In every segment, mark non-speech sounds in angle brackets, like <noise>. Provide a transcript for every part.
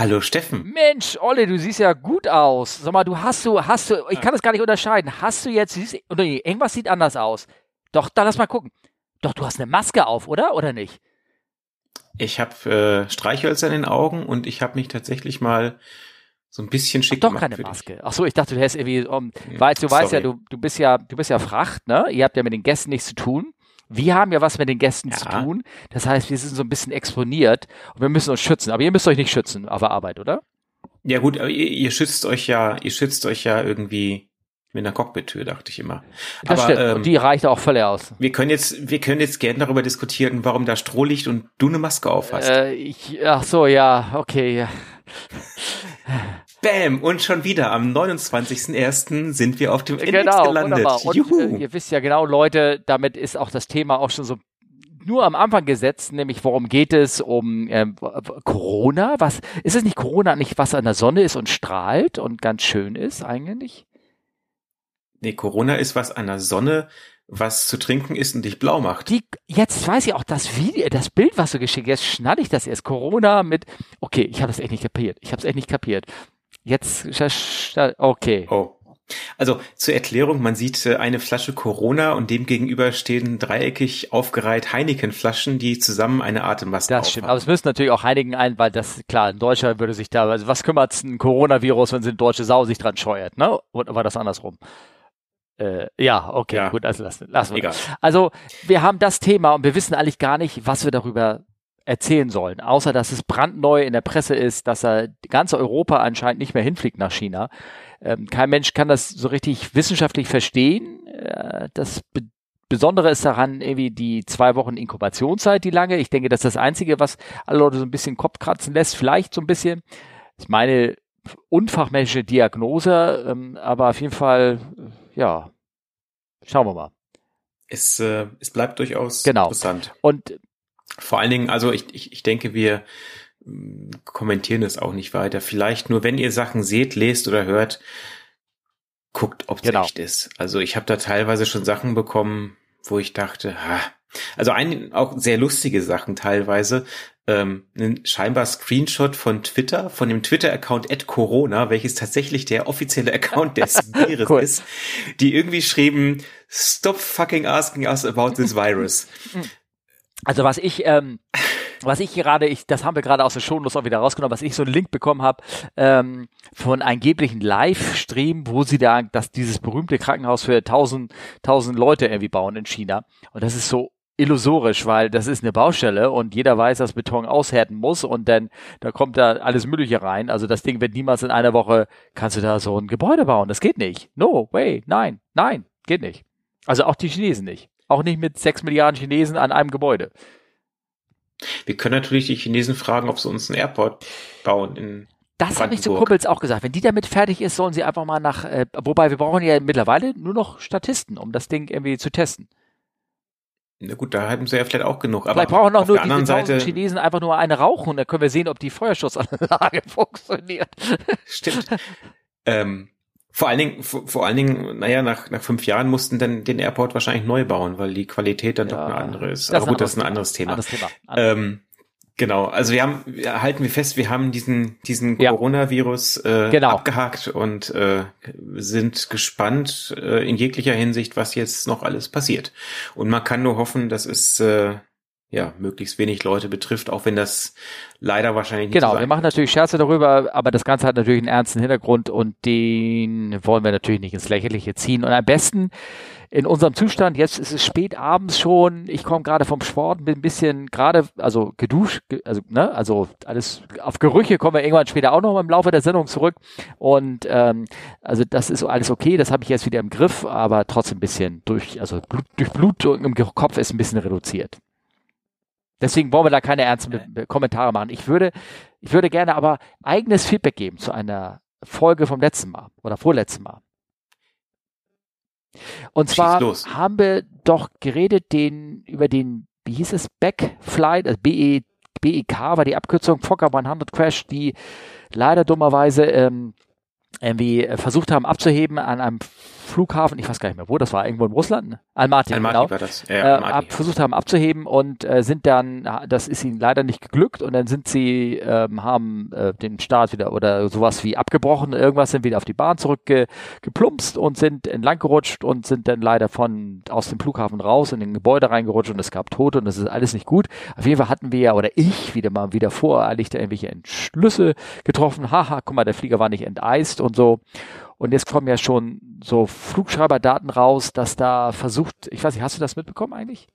Hallo Steffen. Mensch, Olle, du siehst ja gut aus. Sag mal, du hast du, hast du, ich kann das gar nicht unterscheiden. Hast du jetzt, siehst, nee, irgendwas sieht anders aus. Doch, dann lass mal gucken. Doch, du hast eine Maske auf, oder? Oder nicht? Ich habe äh, Streichhölzer in den Augen und ich habe mich tatsächlich mal so ein bisschen schick Ach, doch keine Maske. Ach so, ich dachte, du hättest irgendwie, um, weil du weißt ja, du, du bist ja, du bist ja Fracht, ne? Ihr habt ja mit den Gästen nichts zu tun. Wir haben ja was mit den Gästen ja. zu tun. Das heißt, wir sind so ein bisschen exponiert und wir müssen uns schützen. Aber ihr müsst euch nicht schützen auf der Arbeit, oder? Ja gut, aber ihr, ihr schützt euch ja, ihr schützt euch ja irgendwie mit einer Cockpit-Tür, dachte ich immer. Das aber, stimmt. Ähm, und die reicht auch völlig aus. Wir können jetzt, wir können jetzt gerne darüber diskutieren, warum da Stroh liegt und du eine Maske auf hast. Äh, ich, ach so, ja, okay. Bam! Und schon wieder am 29.01. sind wir auf dem Index genau, gelandet. Wunderbar. Und Juhu. Äh, ihr wisst ja genau, Leute, damit ist auch das Thema auch schon so nur am Anfang gesetzt, nämlich worum geht es? Um ähm, Corona? Was ist es nicht Corona nicht, was an der Sonne ist und strahlt und ganz schön ist eigentlich? Nee, Corona ist was an der Sonne, was zu trinken ist und dich blau macht. Die, jetzt weiß ich auch das Video, das Bild, was du geschickt hast. Jetzt schnall ich das erst. Corona mit. Okay, ich habe das echt nicht kapiert. Ich habe es echt nicht kapiert. Jetzt, okay. Oh. Also zur Erklärung, man sieht äh, eine Flasche Corona und dem gegenüber stehen dreieckig aufgereiht Heineken-Flaschen, die zusammen eine Atemmaske Das stimmt, aber es müssen natürlich auch Heineken ein, weil das, klar, ein Deutscher würde sich da, also was kümmert ein Coronavirus, wenn sie eine deutsche Sau sich dran scheuert, ne? Oder war das andersrum? Äh, ja, okay, ja. gut, also lassen, lassen wir. Egal. Also wir haben das Thema und wir wissen eigentlich gar nicht, was wir darüber erzählen sollen, außer dass es brandneu in der Presse ist, dass er ganz Europa anscheinend nicht mehr hinfliegt nach China. Ähm, kein Mensch kann das so richtig wissenschaftlich verstehen. Äh, das Be Besondere ist daran irgendwie die zwei Wochen Inkubationszeit, die lange. Ich denke, das ist das Einzige, was alle Leute so ein bisschen Kopf kratzen lässt. Vielleicht so ein bisschen. Das ist meine unfachmännische Diagnose, ähm, aber auf jeden Fall, ja, schauen wir mal. Es, äh, es bleibt durchaus genau. interessant. Und vor allen Dingen, also ich, ich, ich denke, wir mm, kommentieren es auch nicht weiter. Vielleicht nur, wenn ihr Sachen seht, lest oder hört, guckt, ob es genau. echt ist. Also ich habe da teilweise schon Sachen bekommen, wo ich dachte, ha, also ein, auch sehr lustige Sachen teilweise. Ähm, ein scheinbar Screenshot von Twitter, von dem Twitter-Account at Corona, welches tatsächlich der offizielle Account des Virus <laughs> cool. ist, die irgendwie schrieben, stop fucking asking us about this virus. Also was ich, ähm, was ich gerade, ich, das haben wir gerade aus der Shownotes auch wieder rausgenommen, was ich so einen Link bekommen habe ähm, von angeblichen Livestream, wo sie da dass dieses berühmte Krankenhaus für tausend tausend Leute irgendwie bauen in China. Und das ist so illusorisch, weil das ist eine Baustelle und jeder weiß, dass Beton aushärten muss und dann da kommt da alles Mögliche rein. Also das Ding wird niemals in einer Woche kannst du da so ein Gebäude bauen. Das geht nicht. No way, nein, nein, geht nicht. Also auch die Chinesen nicht. Auch nicht mit sechs Milliarden Chinesen an einem Gebäude. Wir können natürlich die Chinesen fragen, ob sie uns einen Airport bauen in das habe ich zu Kumpels auch gesagt. Wenn die damit fertig ist, sollen sie einfach mal nach, äh, wobei wir brauchen ja mittlerweile nur noch Statisten, um das Ding irgendwie zu testen. Na gut, da haben sie ja vielleicht auch genug. Aber vielleicht brauchen noch nur die Seite Chinesen einfach nur eine rauchen dann können wir sehen, ob die Feuerschutzanlage <laughs> funktioniert. Stimmt. ähm, vor allen Dingen, vor, vor, allen Dingen, naja, nach, nach fünf Jahren mussten dann den Airport wahrscheinlich neu bauen, weil die Qualität dann ja, doch eine andere ist. Aber gut, das ist ein anderes Thema. Anderes Thema. Ähm, genau, also wir haben, halten wir fest, wir haben diesen, diesen ja. Coronavirus äh, genau. abgehakt und äh, sind gespannt äh, in jeglicher Hinsicht, was jetzt noch alles passiert. Und man kann nur hoffen, dass es äh, ja, möglichst wenig Leute betrifft, auch wenn das leider wahrscheinlich nicht Genau, so wir machen natürlich Scherze darüber, aber das Ganze hat natürlich einen ernsten Hintergrund und den wollen wir natürlich nicht ins Lächerliche ziehen. Und am besten in unserem Zustand, jetzt ist es spät abends schon, ich komme gerade vom Sport, bin ein bisschen gerade, also geduscht, also, ne, also alles auf Gerüche kommen wir irgendwann später auch noch im Laufe der Sendung zurück. Und ähm, also das ist alles okay, das habe ich jetzt wieder im Griff, aber trotzdem ein bisschen durch, also Blut, durch Blut im Kopf ist ein bisschen reduziert. Deswegen wollen wir da keine ernsten Kommentare machen. Ich würde, ich würde gerne aber eigenes Feedback geben zu einer Folge vom letzten Mal oder vorletzten Mal. Und zwar haben wir doch geredet den, über den, wie hieß es, Backflight, also BE, BEK war die Abkürzung, Fokker 100 Crash, die leider dummerweise ähm, irgendwie versucht haben abzuheben an einem Flughafen, ich weiß gar nicht mehr, wo das war, irgendwo in Russland, ne? Almaty, Almaty genau, war das. Ja, äh, Almaty, ab, versucht haben abzuheben und äh, sind dann, das ist ihnen leider nicht geglückt und dann sind sie, ähm, haben äh, den Start wieder oder sowas wie abgebrochen, irgendwas sind wieder auf die Bahn zurückgeplumpst und sind entlang gerutscht und sind dann leider von aus dem Flughafen raus in den Gebäude reingerutscht und es gab Tote und das ist alles nicht gut. Auf jeden Fall hatten wir ja, oder ich wieder mal wieder voreilig da irgendwelche Entschlüsse getroffen. Haha, guck mal, der Flieger war nicht enteist und so. Und jetzt kommen ja schon so Flugschreiberdaten raus, dass da versucht, ich weiß nicht, hast du das mitbekommen eigentlich?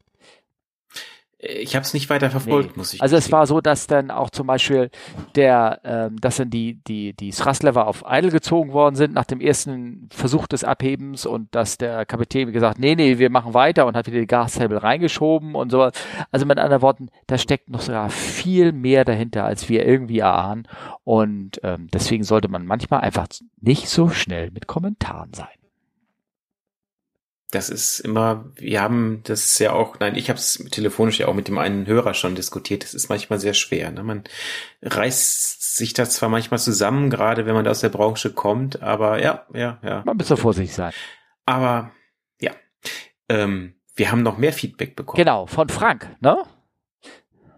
Ich habe es nicht weiter verfolgt, nee. muss ich. Also es war so, dass dann auch zum Beispiel der, ähm, dass dann die die die Thrustlever auf Idle gezogen worden sind nach dem ersten Versuch des Abhebens und dass der Kapitän wie gesagt, nee nee, wir machen weiter und hat wieder die Gashebel reingeschoben und so. Also mit anderen Worten, da steckt noch sogar viel mehr dahinter, als wir irgendwie erahnen und ähm, deswegen sollte man manchmal einfach nicht so schnell mit Kommentaren sein das ist immer, wir haben das ja auch, nein, ich habe es telefonisch ja auch mit dem einen Hörer schon diskutiert. Das ist manchmal sehr schwer. Ne? Man reißt sich das zwar manchmal zusammen, gerade wenn man aus der Branche kommt, aber ja, ja, ja. Man muss doch vorsichtig sein. Aber ja, ähm, wir haben noch mehr Feedback bekommen. Genau, von Frank, ne?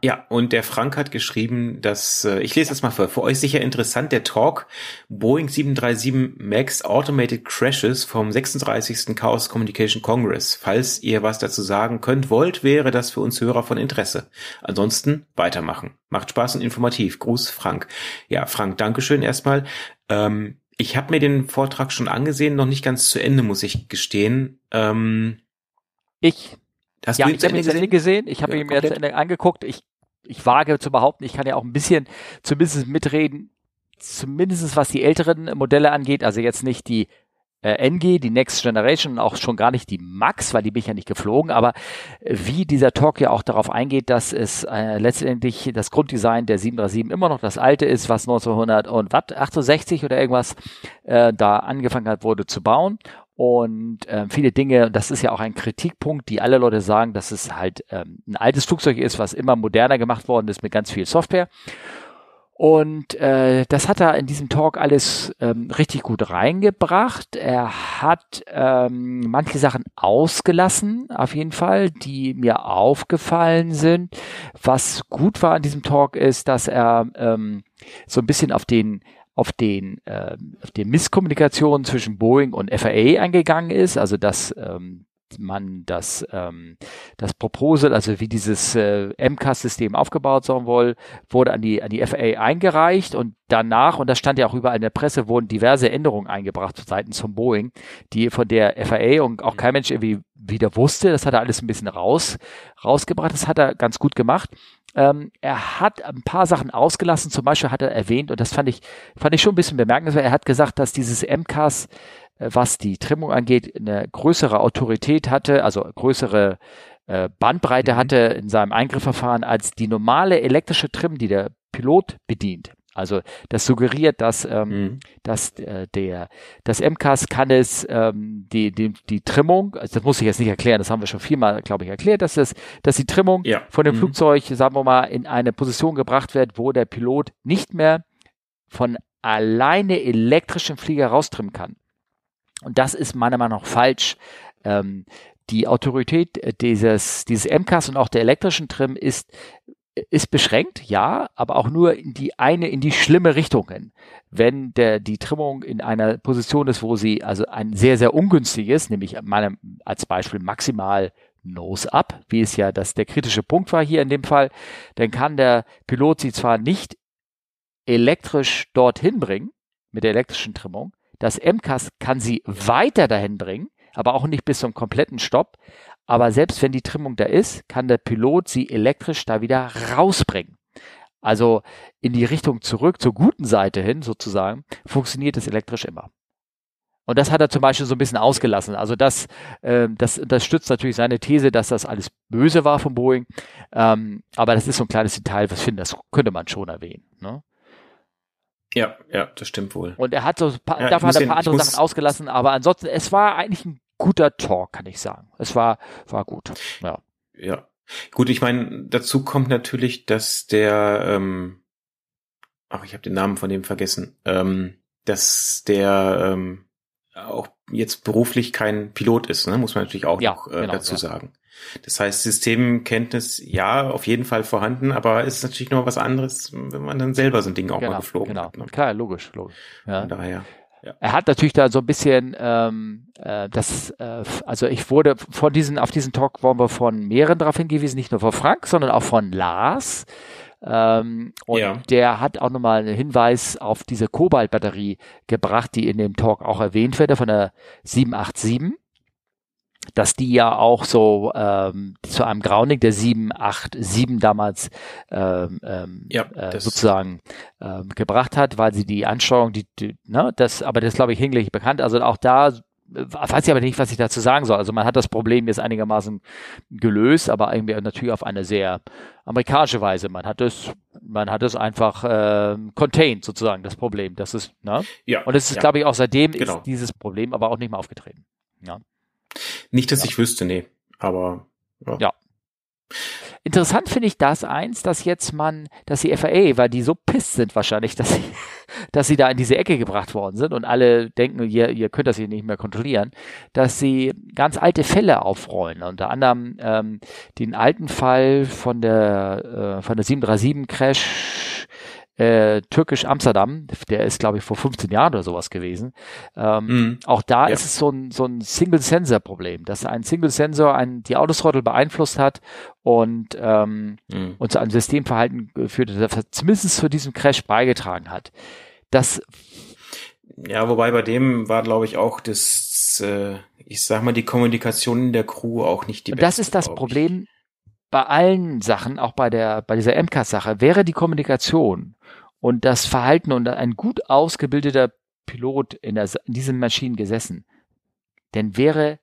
Ja, und der Frank hat geschrieben, dass, äh, ich lese das mal vor, für euch sicher interessant, der Talk Boeing 737 MAX Automated Crashes vom 36. Chaos Communication Congress. Falls ihr was dazu sagen könnt, wollt, wäre das für uns Hörer von Interesse. Ansonsten weitermachen. Macht Spaß und informativ. Gruß, Frank. Ja, Frank, Dankeschön erstmal. Ähm, ich habe mir den Vortrag schon angesehen, noch nicht ganz zu Ende, muss ich gestehen. Ähm, ich Hast ja, ich habe ihn zu Ende gesehen. Ich habe ja, ihn mir zu Ende angeguckt. Ich, ich wage zu behaupten, ich kann ja auch ein bisschen zumindest mitreden, zumindest was die älteren Modelle angeht. Also jetzt nicht die äh, NG, die Next Generation auch schon gar nicht die Max, weil die bin ich ja nicht geflogen, aber wie dieser Talk ja auch darauf eingeht, dass es äh, letztendlich das Grunddesign der 737 immer noch das alte ist, was 1900 und was, 68 oder irgendwas äh, da angefangen hat, wurde zu bauen und äh, viele Dinge, das ist ja auch ein Kritikpunkt, die alle Leute sagen, dass es halt ähm, ein altes Flugzeug ist, was immer moderner gemacht worden ist mit ganz viel Software. Und äh, das hat er in diesem Talk alles ähm, richtig gut reingebracht. Er hat ähm, manche Sachen ausgelassen, auf jeden Fall, die mir aufgefallen sind. Was gut war an diesem Talk ist, dass er ähm, so ein bisschen auf den auf den äh, auf die Misskommunikation zwischen Boeing und FAA eingegangen ist, also dass ähm, man das ähm, das Proposal, also wie dieses äh, MCAS-System aufgebaut sein soll, wurde an die an die FAA eingereicht und danach und das stand ja auch überall in der Presse wurden diverse Änderungen eingebracht seitens von Boeing, die von der FAA und auch kein Mensch irgendwie wieder wusste. Das hat er alles ein bisschen raus rausgebracht. Das hat er ganz gut gemacht. Ähm, er hat ein paar Sachen ausgelassen. Zum Beispiel hat er erwähnt, und das fand ich, fand ich schon ein bisschen bemerkenswert, er hat gesagt, dass dieses MCAS, äh, was die Trimmung angeht, eine größere Autorität hatte, also größere äh, Bandbreite mhm. hatte in seinem Eingrifffverfahren als die normale elektrische Trim, die der Pilot bedient. Also das suggeriert, dass, ähm, mhm. dass äh, der das MCAS kann es ähm, die, die, die Trimmung, also das muss ich jetzt nicht erklären, das haben wir schon viermal, glaube ich, erklärt, dass das, dass die Trimmung ja. von dem mhm. Flugzeug, sagen wir mal, in eine Position gebracht wird, wo der Pilot nicht mehr von alleine elektrischen Flieger raustrimmen kann. Und das ist meiner Meinung nach falsch. Ähm, die Autorität dieses, dieses MCAS und auch der elektrischen Trim ist ist beschränkt, ja, aber auch nur in die eine, in die schlimme Richtung hin. Wenn der, die Trimmung in einer Position ist, wo sie also ein sehr, sehr ungünstig ist, nämlich mal als Beispiel maximal Nose up, wie es ja das der kritische Punkt war hier in dem Fall, dann kann der Pilot sie zwar nicht elektrisch dorthin bringen, mit der elektrischen Trimmung, das MCAS kann sie weiter dahin bringen, aber auch nicht bis zum kompletten Stopp, aber selbst wenn die Trimmung da ist, kann der Pilot sie elektrisch da wieder rausbringen. Also in die Richtung zurück, zur guten Seite hin sozusagen, funktioniert es elektrisch immer. Und das hat er zum Beispiel so ein bisschen ausgelassen. Also das, äh, das, das stützt natürlich seine These, dass das alles böse war von Boeing. Ähm, aber das ist so ein kleines Detail, was ich finde, das könnte man schon erwähnen. Ne? Ja, ja, das stimmt wohl. Und er hat so ein paar, ja, davon hat ein paar andere Sachen ausgelassen, aber ansonsten, es war eigentlich ein guter Talk, kann ich sagen. Es war, war gut. Ja. Ja. Gut, ich meine, dazu kommt natürlich, dass der, ähm, ach, ich habe den Namen von dem vergessen, ähm, dass der, ähm, auch jetzt beruflich kein Pilot ist, ne? muss man natürlich auch ja, noch äh, genau, dazu ja. sagen. Das heißt, Systemkenntnis, ja, auf jeden Fall vorhanden, aber ist natürlich noch was anderes, wenn man dann selber so ein Ding auch genau, mal geflogen genau. hat. Ne? Klar, logisch, logisch. Ja. Von daher. Ja. Er hat natürlich da so ein bisschen ähm, äh, das, äh, also ich wurde von diesen, auf diesen Talk wurden wir von mehreren darauf hingewiesen, nicht nur von Frank, sondern auch von Lars. Ähm, und ja. der hat auch nochmal einen Hinweis auf diese Kobalt-Batterie gebracht, die in dem Talk auch erwähnt wird, von der 787 dass die ja auch so ähm, zu einem Grounding der 787 damals ähm, ähm, ja, äh, sozusagen ähm, gebracht hat, weil sie die Ansteuerung, die, die ne, das, aber das glaube ich hinlänglich bekannt. Also auch da weiß ich aber nicht, was ich dazu sagen soll. Also man hat das Problem jetzt einigermaßen gelöst, aber irgendwie natürlich auf eine sehr amerikanische Weise. Man hat es, man hat es einfach äh, contained sozusagen das Problem. Das ist, ne? Ja. Und es ist, ja. glaube ich, auch seitdem genau. ist dieses Problem aber auch nicht mehr aufgetreten. Ja. Nicht, dass ja. ich wüsste, nee. Aber ja. ja. Interessant finde ich das eins, dass jetzt man, dass die FAA, weil die so pisst sind wahrscheinlich, <laughs> dass sie, dass sie da in diese Ecke gebracht worden sind und alle denken, ihr, ihr könnt das hier nicht mehr kontrollieren, dass sie ganz alte Fälle aufrollen. Unter anderem ähm, den alten Fall von der, äh, von der 737 Crash äh, Türkisch Amsterdam, der ist, glaube ich, vor 15 Jahren oder sowas gewesen. Ähm, mm. Auch da ja. ist es so ein, so ein Single-Sensor-Problem, dass ein Single-Sensor ein, die Autothrottle beeinflusst hat und, ähm, mm. und zu einem Systemverhalten geführt hat, das zumindest zu diesem Crash beigetragen hat. Das ja, wobei bei dem war, glaube ich, auch das, äh, ich sag mal, die Kommunikation in der Crew auch nicht die beste. Und das ist das Problem bei allen Sachen, auch bei der, bei dieser MCAS-Sache, wäre die Kommunikation und das Verhalten und ein gut ausgebildeter Pilot in, der, in diesen Maschinen gesessen, dann wäre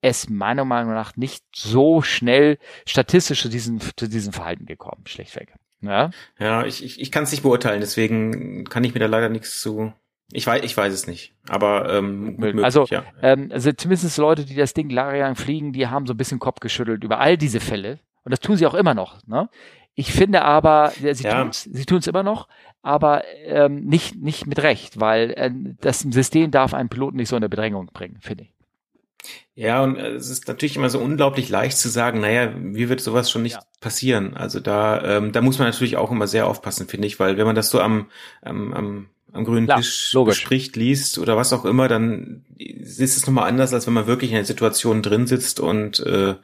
es meiner Meinung nach nicht so schnell statistisch zu diesem, zu diesem Verhalten gekommen, schlechtweg. Ja, ja ich, ich, ich kann es nicht beurteilen, deswegen kann ich mir da leider nichts zu. Ich weiß, ich weiß es nicht, aber ähm, möglich, also, ja. ähm, also zumindest Leute, die das Ding lang fliegen, die haben so ein bisschen Kopf geschüttelt über all diese Fälle und das tun sie auch immer noch. Ne? Ich finde aber, sie ja. tun es sie tun's immer noch, aber ähm, nicht, nicht mit Recht, weil äh, das System darf einen Piloten nicht so in der Bedrängung bringen, finde ich. Ja, und äh, es ist natürlich immer so unglaublich leicht zu sagen, naja, wie wird sowas schon nicht ja. passieren? Also da, ähm, da muss man natürlich auch immer sehr aufpassen, finde ich, weil wenn man das so am, am, am am grünen Klar, Tisch logisch. bespricht, liest oder was auch immer, dann ist es nochmal anders, als wenn man wirklich in der Situation drin sitzt und äh,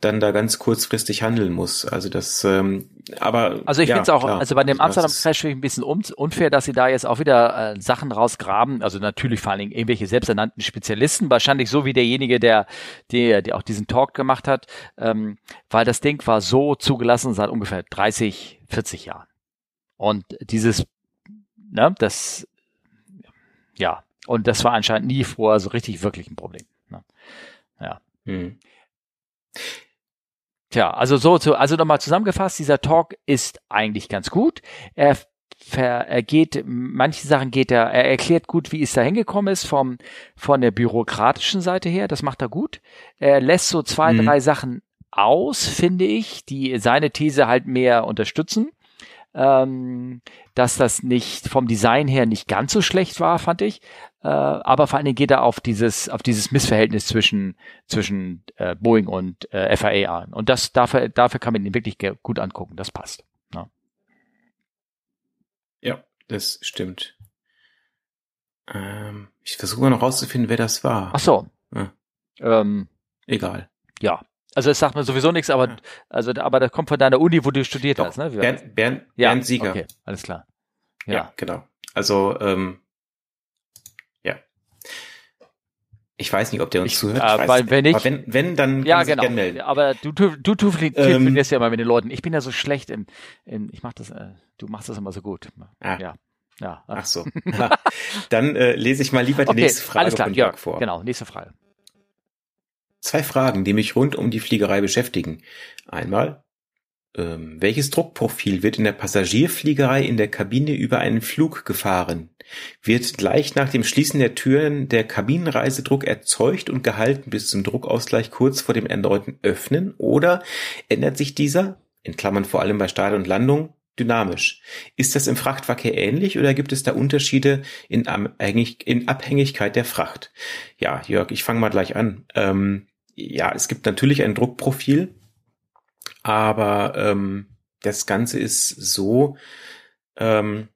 dann da ganz kurzfristig handeln muss. Also das, ähm, aber also ich ja, finde es auch, klar, also bei dem Amsterdam Crash finde ich ein bisschen unfair, dass sie da jetzt auch wieder äh, Sachen rausgraben. Also natürlich vor allen Dingen irgendwelche selbsternannten Spezialisten, wahrscheinlich so wie derjenige, der, der, der auch diesen Talk gemacht hat, ähm, weil das Ding war so zugelassen seit ungefähr 30, 40 Jahren. Und dieses ne, das, ja, und das war anscheinend nie vorher so richtig wirklich ein Problem. Ne? Ja. Hm. Tja, also so, so also nochmal zusammengefasst, dieser Talk ist eigentlich ganz gut. Er, er geht, manche Sachen geht er, er erklärt gut, wie es da hingekommen ist vom, von der bürokratischen Seite her, das macht er gut. Er lässt so zwei, mhm. drei Sachen aus, finde ich, die seine These halt mehr unterstützen ähm, dass das nicht vom Design her nicht ganz so schlecht war, fand ich. Äh, aber vor allen Dingen geht er auf dieses, auf dieses Missverhältnis zwischen, zwischen äh, Boeing und äh, FAA an. Und das dafür, dafür kann man ihn wirklich gut angucken. Das passt. Ja, ja das stimmt. Ähm, ich versuche noch rauszufinden, wer das war. Ach so. Ja. Ähm, Egal. Ja, also es sagt mir sowieso nichts, aber also aber das kommt von deiner Uni, wo du studiert Doch, hast, ne? Bernd, Bernd, ja, Bernd Sieger. Okay, alles klar. Ja, ja genau. Also ähm, ja. Ich weiß nicht, ob der uns ich, zuhört. Äh, weil, wenn nicht, wenn, wenn, dann ja, genau. gerne melden. Aber du, du, du, du ähm, ja immer mit den Leuten. Ich bin ja so schlecht in, in ich mach das, äh, du machst das immer so gut. Ah. Ja. Ja. Ach so. <laughs> <laughs> dann äh, lese ich mal lieber die okay, nächste Frage alles klar, von Jörg vor. Genau, nächste Frage. Zwei Fragen, die mich rund um die Fliegerei beschäftigen. Einmal, ähm, welches Druckprofil wird in der Passagierfliegerei in der Kabine über einen Flug gefahren? Wird gleich nach dem Schließen der Türen der Kabinenreisedruck erzeugt und gehalten bis zum Druckausgleich kurz vor dem erneuten Öffnen oder ändert sich dieser, in Klammern vor allem bei Start und Landung, dynamisch. Ist das im Frachtverkehr ähnlich oder gibt es da Unterschiede in, in Abhängigkeit der Fracht? Ja, Jörg, ich fange mal gleich an. Ähm, ja, es gibt natürlich ein Druckprofil, aber ähm, das Ganze ist so, ähm,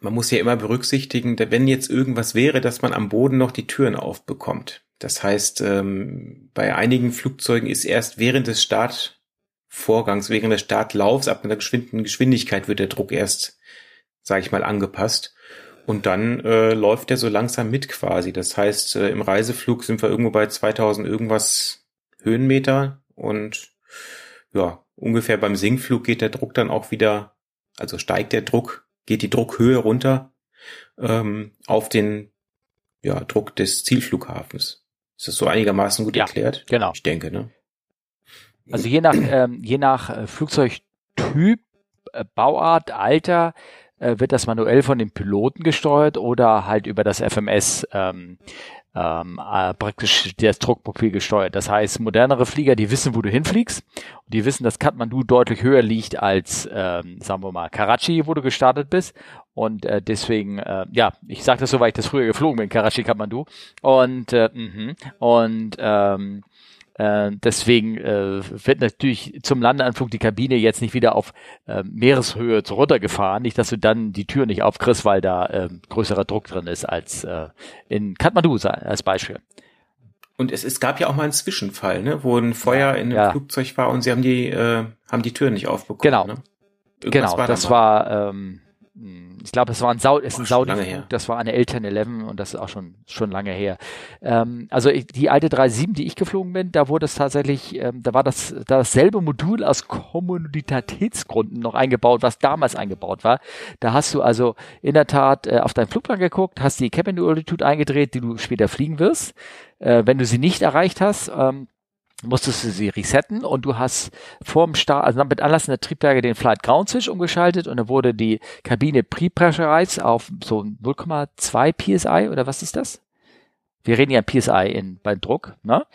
man muss ja immer berücksichtigen, wenn jetzt irgendwas wäre, dass man am Boden noch die Türen aufbekommt. Das heißt, ähm, bei einigen Flugzeugen ist erst während des Startvorgangs, während des Startlaufs ab einer geschwinden Geschwindigkeit wird der Druck erst, sage ich mal, angepasst. Und dann äh, läuft der so langsam mit quasi. Das heißt, äh, im Reiseflug sind wir irgendwo bei 2000 irgendwas Höhenmeter und ja, ungefähr beim Sinkflug geht der Druck dann auch wieder, also steigt der Druck, geht die Druckhöhe runter ähm, auf den ja, Druck des Zielflughafens. Ist das so einigermaßen gut ja, erklärt? Genau. Ich denke, ne? Also je nach, ähm, je nach äh, Flugzeugtyp, äh, Bauart, Alter äh, wird das manuell von den Piloten gesteuert oder halt über das FMS ähm, ähm, äh, praktisch das Druckprofil gesteuert. Das heißt, modernere Flieger, die wissen, wo du hinfliegst und die wissen, dass Kathmandu deutlich höher liegt als, ähm, sagen wir mal, Karachi, wo du gestartet bist. Und äh, deswegen, äh, ja, ich sage das so, weil ich das früher geflogen bin, Karachi, Kathmandu. Und, äh, mh, und ähm, äh, deswegen äh, wird natürlich zum Landeanflug die Kabine jetzt nicht wieder auf äh, Meereshöhe runtergefahren. Nicht, dass du dann die Tür nicht aufkriegst, weil da äh, größerer Druck drin ist als äh, in Kathmandu als Beispiel. Und es, es gab ja auch mal einen Zwischenfall, ne, wo ein Feuer in einem ja. Flugzeug war und sie haben die äh, haben die Tür nicht aufbekommen. Genau, ne? genau, war das war ähm, hm, ich glaube, es war ein Sau, es ist ein Saudi, das war eine Eltern 11 und das ist auch schon schon lange her. Ähm, also ich, die alte 37, die ich geflogen bin, da wurde es tatsächlich, ähm, da war das da dasselbe Modul aus Kommunitätsgründen noch eingebaut, was damals eingebaut war. Da hast du also in der Tat äh, auf deinen Flugplan geguckt, hast die Cabin Altitude eingedreht, die du später fliegen wirst. Äh, wenn du sie nicht erreicht hast, ähm, musstest du sie resetten und du hast vorm Start, also mit Anlass der Triebwerke den Flight Ground Switch umgeschaltet und dann wurde die Kabine pre-pressurized auf so 0,2 PSI oder was ist das? Wir reden ja PSI in, beim Druck, ne?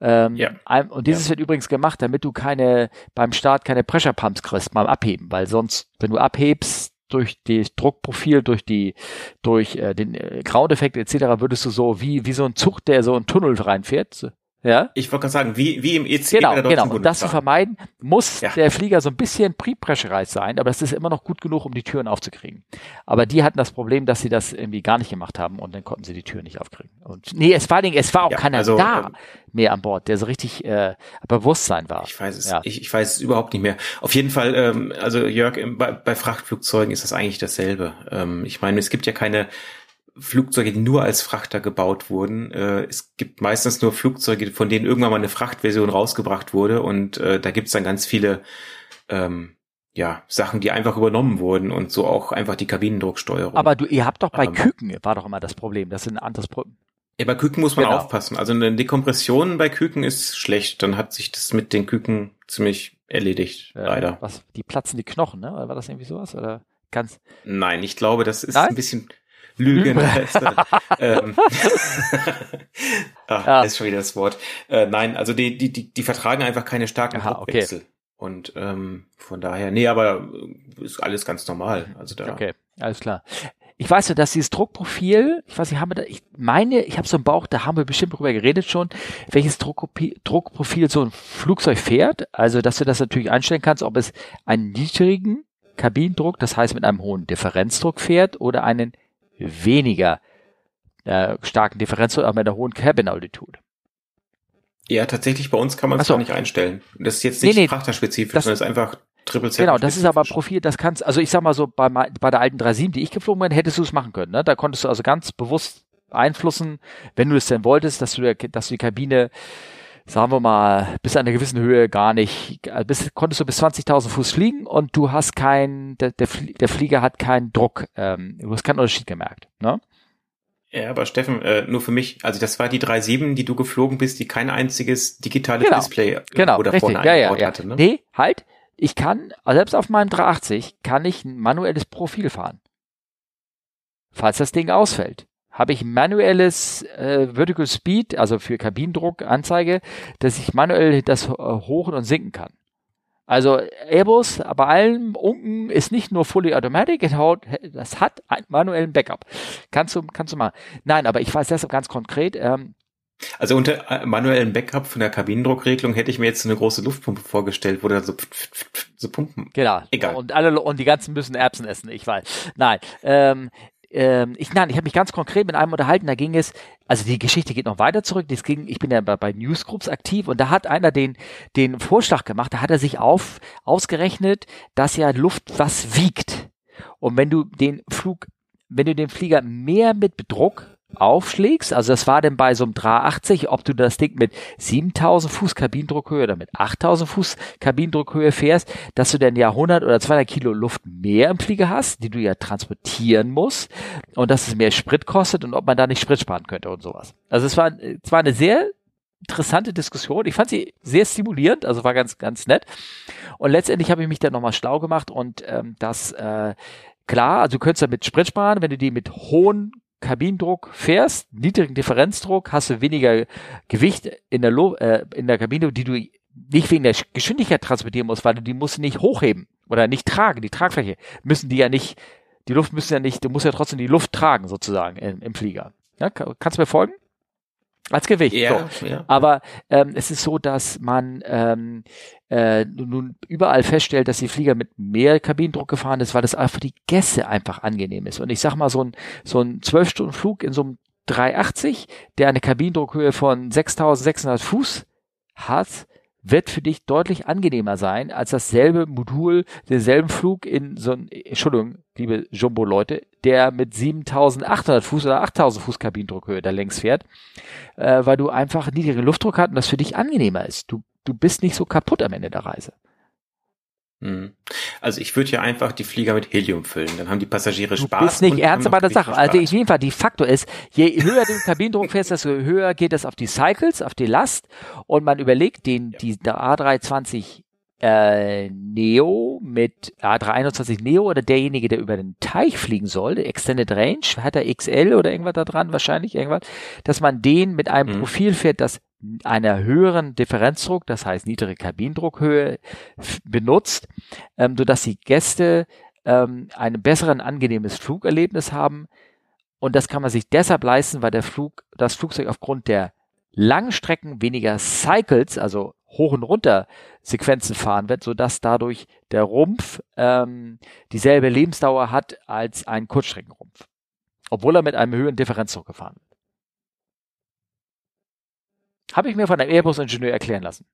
Ähm, ja. Und dieses ja. wird übrigens gemacht, damit du keine, beim Start keine Pressure Pumps kriegst beim Abheben, weil sonst, wenn du abhebst, durch das Druckprofil, durch die, durch äh, den äh, Ground-Effekt etc. würdest du so wie, wie so ein Zug, der so einen Tunnel reinfährt, ja? Ich wollte gerade sagen, wie, wie im EC genau, der Genau, und das zu vermeiden, muss ja. der Flieger so ein bisschen pre-pressurized sein, aber das ist immer noch gut genug, um die Türen aufzukriegen. Aber die hatten das Problem, dass sie das irgendwie gar nicht gemacht haben und dann konnten sie die Türen nicht aufkriegen. Und nee, es war, es war auch ja, keiner also, da ähm, mehr an Bord, der so richtig äh, Bewusstsein war. Ich weiß es, ja. ich, ich weiß es überhaupt nicht mehr. Auf jeden Fall, ähm, also Jörg, bei, bei Frachtflugzeugen ist das eigentlich dasselbe. Ähm, ich meine, es gibt ja keine Flugzeuge, die nur als Frachter gebaut wurden. Äh, es gibt meistens nur Flugzeuge, von denen irgendwann mal eine Frachtversion rausgebracht wurde und äh, da gibt's dann ganz viele ähm, ja, Sachen, die einfach übernommen wurden und so auch einfach die Kabinendrucksteuerung. Aber du, ihr habt doch bei ähm, Küken, war doch immer das Problem, das ist ein anderes Problem. Ja, bei Küken muss man genau. aufpassen. Also eine Dekompression bei Küken ist schlecht. Dann hat sich das mit den Küken ziemlich erledigt, äh, leider. Was, die platzen die Knochen, ne? Oder war das irgendwie sowas? Oder ganz? Nein, ich glaube, das ist Nein? ein bisschen, Lügen. <laughs> ähm, <laughs> ah, ja. ist schon wieder das Wort. Äh, nein, also die, die, die, die vertragen einfach keine starken Aha, Druckwechsel. Okay. Und ähm, von daher, nee, aber ist alles ganz normal. Also da. Okay, alles klar. Ich weiß ja, dass dieses Druckprofil, ich weiß nicht, haben wir da, ich meine, ich habe so einen Bauch, da haben wir bestimmt drüber geredet schon, welches Druckprofil so ein Flugzeug fährt. Also, dass du das natürlich einstellen kannst, ob es einen niedrigen Kabinendruck, das heißt mit einem hohen Differenzdruck fährt oder einen weniger äh, starken Differenz, aber mit einer hohen Cabin-Altitude. Ja, tatsächlich, bei uns kann man es so. gar nicht einstellen. Das ist jetzt nicht nee, nee, frachterspezifisch, das, sondern ist einfach Triple Z. Genau, das ist aber Profil, das kannst, also ich sag mal so, bei, bei der alten 37, die ich geflogen bin, hättest du es machen können. Ne? Da konntest du also ganz bewusst einflussen, wenn du es denn wolltest, dass du, dass du die Kabine sagen wir mal, bis einer gewissen Höhe gar nicht, äh, bis, konntest du bis 20.000 Fuß fliegen und du hast kein, der, der, der Flieger hat keinen Druck, ähm, du hast keinen Unterschied gemerkt, ne? Ja, aber Steffen, äh, nur für mich, also das war die 3.7, die du geflogen bist, die kein einziges digitales genau, Display genau, oder richtig, vorne ja, ja, ja. hatte, ne? Nee, halt, ich kann, selbst auf meinem 380 kann ich ein manuelles Profil fahren. Falls das Ding ausfällt habe ich manuelles äh, Vertical Speed, also für Kabinendruck Anzeige, dass ich manuell das äh, hochen und sinken kann. Also Airbus bei allen Unken ist nicht nur fully automatic, das hat einen manuellen Backup. Kannst du, kannst du mal. Nein, aber ich weiß deshalb ganz konkret, ähm, also unter äh, manuellen Backup von der Kabinendruckregelung hätte ich mir jetzt eine große Luftpumpe vorgestellt, wo dann so, so Pumpen. Genau. Egal. Und alle und die ganzen müssen Erbsen essen, ich weiß. Nein. Ähm, ähm, ich, nein, ich habe mich ganz konkret mit einem unterhalten, da ging es, also die Geschichte geht noch weiter zurück, das ging, ich bin ja bei, bei Newsgroups aktiv und da hat einer den, den Vorschlag gemacht, da hat er sich auf, ausgerechnet, dass ja Luft was wiegt. Und wenn du den Flug, wenn du den Flieger mehr mit Druck aufschlägst, also das war denn bei so einem 380, ob du das Ding mit 7000 Fuß Kabinendruckhöhe oder mit 8000 Fuß Kabinendruckhöhe fährst, dass du dann ja 100 oder 200 Kilo Luft mehr im Flieger hast, die du ja transportieren musst und dass es mehr Sprit kostet und ob man da nicht Sprit sparen könnte und sowas. Also es war, es war eine sehr interessante Diskussion. Ich fand sie sehr stimulierend, also war ganz, ganz nett. Und letztendlich habe ich mich dann nochmal schlau gemacht und ähm, das äh, klar, also du könntest damit Sprit sparen, wenn du die mit hohen Kabinendruck fährst, niedrigen Differenzdruck, hast du weniger Gewicht in der, Lo äh, in der Kabine, die du nicht wegen der Geschwindigkeit transportieren musst, weil du die musst nicht hochheben oder nicht tragen. Die Tragfläche müssen die ja nicht, die Luft müssen ja nicht, du musst ja trotzdem die Luft tragen sozusagen im, im Flieger. Ja, kannst du mir folgen? Als Gewicht. Ja, so. ja. Aber ähm, es ist so, dass man ähm, äh, nun überall feststellt, dass die Flieger mit mehr Kabinendruck gefahren ist, weil das einfach die Gäste einfach angenehm ist. Und ich sag mal, so ein so ein 12-Stunden-Flug in so einem 380, der eine Kabinendruckhöhe von 6600 Fuß hat, wird für dich deutlich angenehmer sein als dasselbe Modul, denselben Flug in so ein, Entschuldigung, liebe Jumbo-Leute, der mit 7800 Fuß oder 8000 Fuß Kabinendruckhöhe da längs fährt, äh, weil du einfach niedrigen Luftdruck hast und das für dich angenehmer ist. Du, du bist nicht so kaputt am Ende der Reise. Hm. Also ich würde ja einfach die Flieger mit Helium füllen, dann haben die Passagiere Spaß. Du bist nicht ernst bei der Sache. Also auf jeden Fall, die Faktor ist, je höher du den Kabinendruck fährst, desto höher geht es auf die Cycles, auf die Last und man überlegt, den, die, der A320 äh, Neo mit A321 Neo oder derjenige, der über den Teich fliegen soll, Extended Range, hat er XL oder irgendwas da dran, wahrscheinlich irgendwas, dass man den mit einem mhm. Profil fährt, das einer höheren Differenzdruck, das heißt niedrige Kabinendruckhöhe, benutzt, ähm, sodass die Gäste ähm, ein besseren, angenehmes Flugerlebnis haben. Und das kann man sich deshalb leisten, weil der Flug, das Flugzeug aufgrund der langen Strecken weniger Cycles, also hoch und runter Sequenzen fahren wird, sodass dadurch der Rumpf ähm, dieselbe Lebensdauer hat als ein Kurzstreckenrumpf. Obwohl er mit einem höheren Differenzdruck gefahren wird. Habe ich mir von einem Airbus-Ingenieur erklären lassen.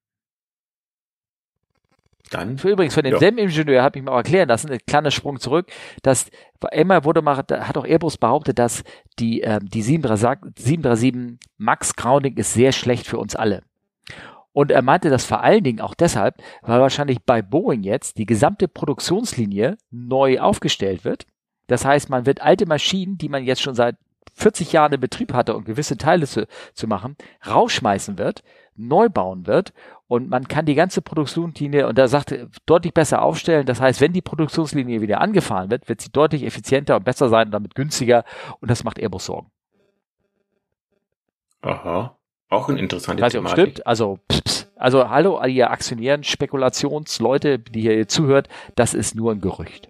Dann. Für übrigens, von demselben ja. Ingenieur habe ich mir auch erklären lassen, ein kleiner Sprung zurück, dass immer wurde mal, hat auch Airbus behauptet, dass die, ähm, die 737 Max Grounding ist sehr schlecht für uns alle. Und er meinte das vor allen Dingen auch deshalb, weil wahrscheinlich bei Boeing jetzt die gesamte Produktionslinie neu aufgestellt wird. Das heißt, man wird alte Maschinen, die man jetzt schon seit 40 Jahren in Betrieb hatte und gewisse Teile zu, zu machen, rausschmeißen wird, neu bauen wird und man kann die ganze Produktionslinie, und da sagte, deutlich besser aufstellen. Das heißt, wenn die Produktionslinie wieder angefahren wird, wird sie deutlich effizienter und besser sein und damit günstiger und das macht Airbus Sorgen. Aha. Auch ein interessantes Weiß Thematik. Stimmt. Also, pss, also hallo, ihr Aktionären, Spekulationsleute, die hier zuhört, das ist nur ein Gerücht.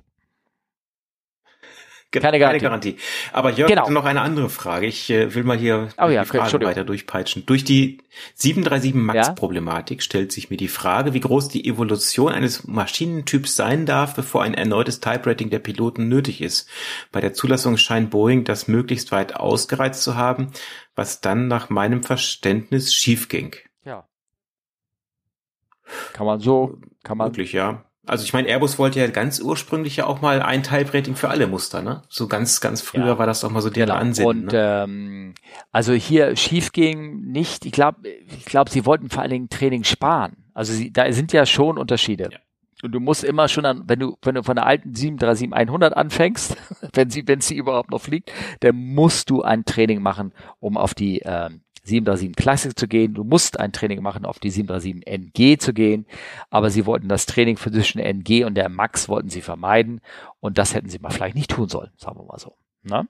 Keine Garantie. Keine Garantie. Aber Jörg genau. noch eine andere Frage. Ich äh, will mal hier oh, ja, die Frage weiter durchpeitschen. Durch die 737 MAX-Problematik ja? stellt sich mir die Frage, wie groß die Evolution eines Maschinentyps sein darf, bevor ein erneutes Type-Rating der Piloten nötig ist. Bei der Zulassung scheint Boeing das möglichst weit ausgereizt zu haben, was dann nach meinem Verständnis schief ging. Ja. Kann man so, kann man. Wirklich, ja. Also ich meine, Airbus wollte ja ganz ursprünglich ja auch mal ein Type-Rating für alle Muster, ne? So ganz, ganz früher ja. war das doch mal so deren genau. Ansinnen. Und ne? ähm, also hier schief ging nicht, ich glaube, ich glaube, sie wollten vor allen Dingen Training sparen. Also sie, da sind ja schon Unterschiede. Ja. Und du musst immer schon an, wenn du, wenn du von der alten 737-100 anfängst, <laughs> wenn sie, wenn sie überhaupt noch fliegt, dann musst du ein Training machen, um auf die ähm, 737 Classic zu gehen. Du musst ein Training machen, auf die 737 NG zu gehen. Aber sie wollten das Training zwischen NG und der Max wollten sie vermeiden. Und das hätten sie mal vielleicht nicht tun sollen, sagen wir mal so. Ne?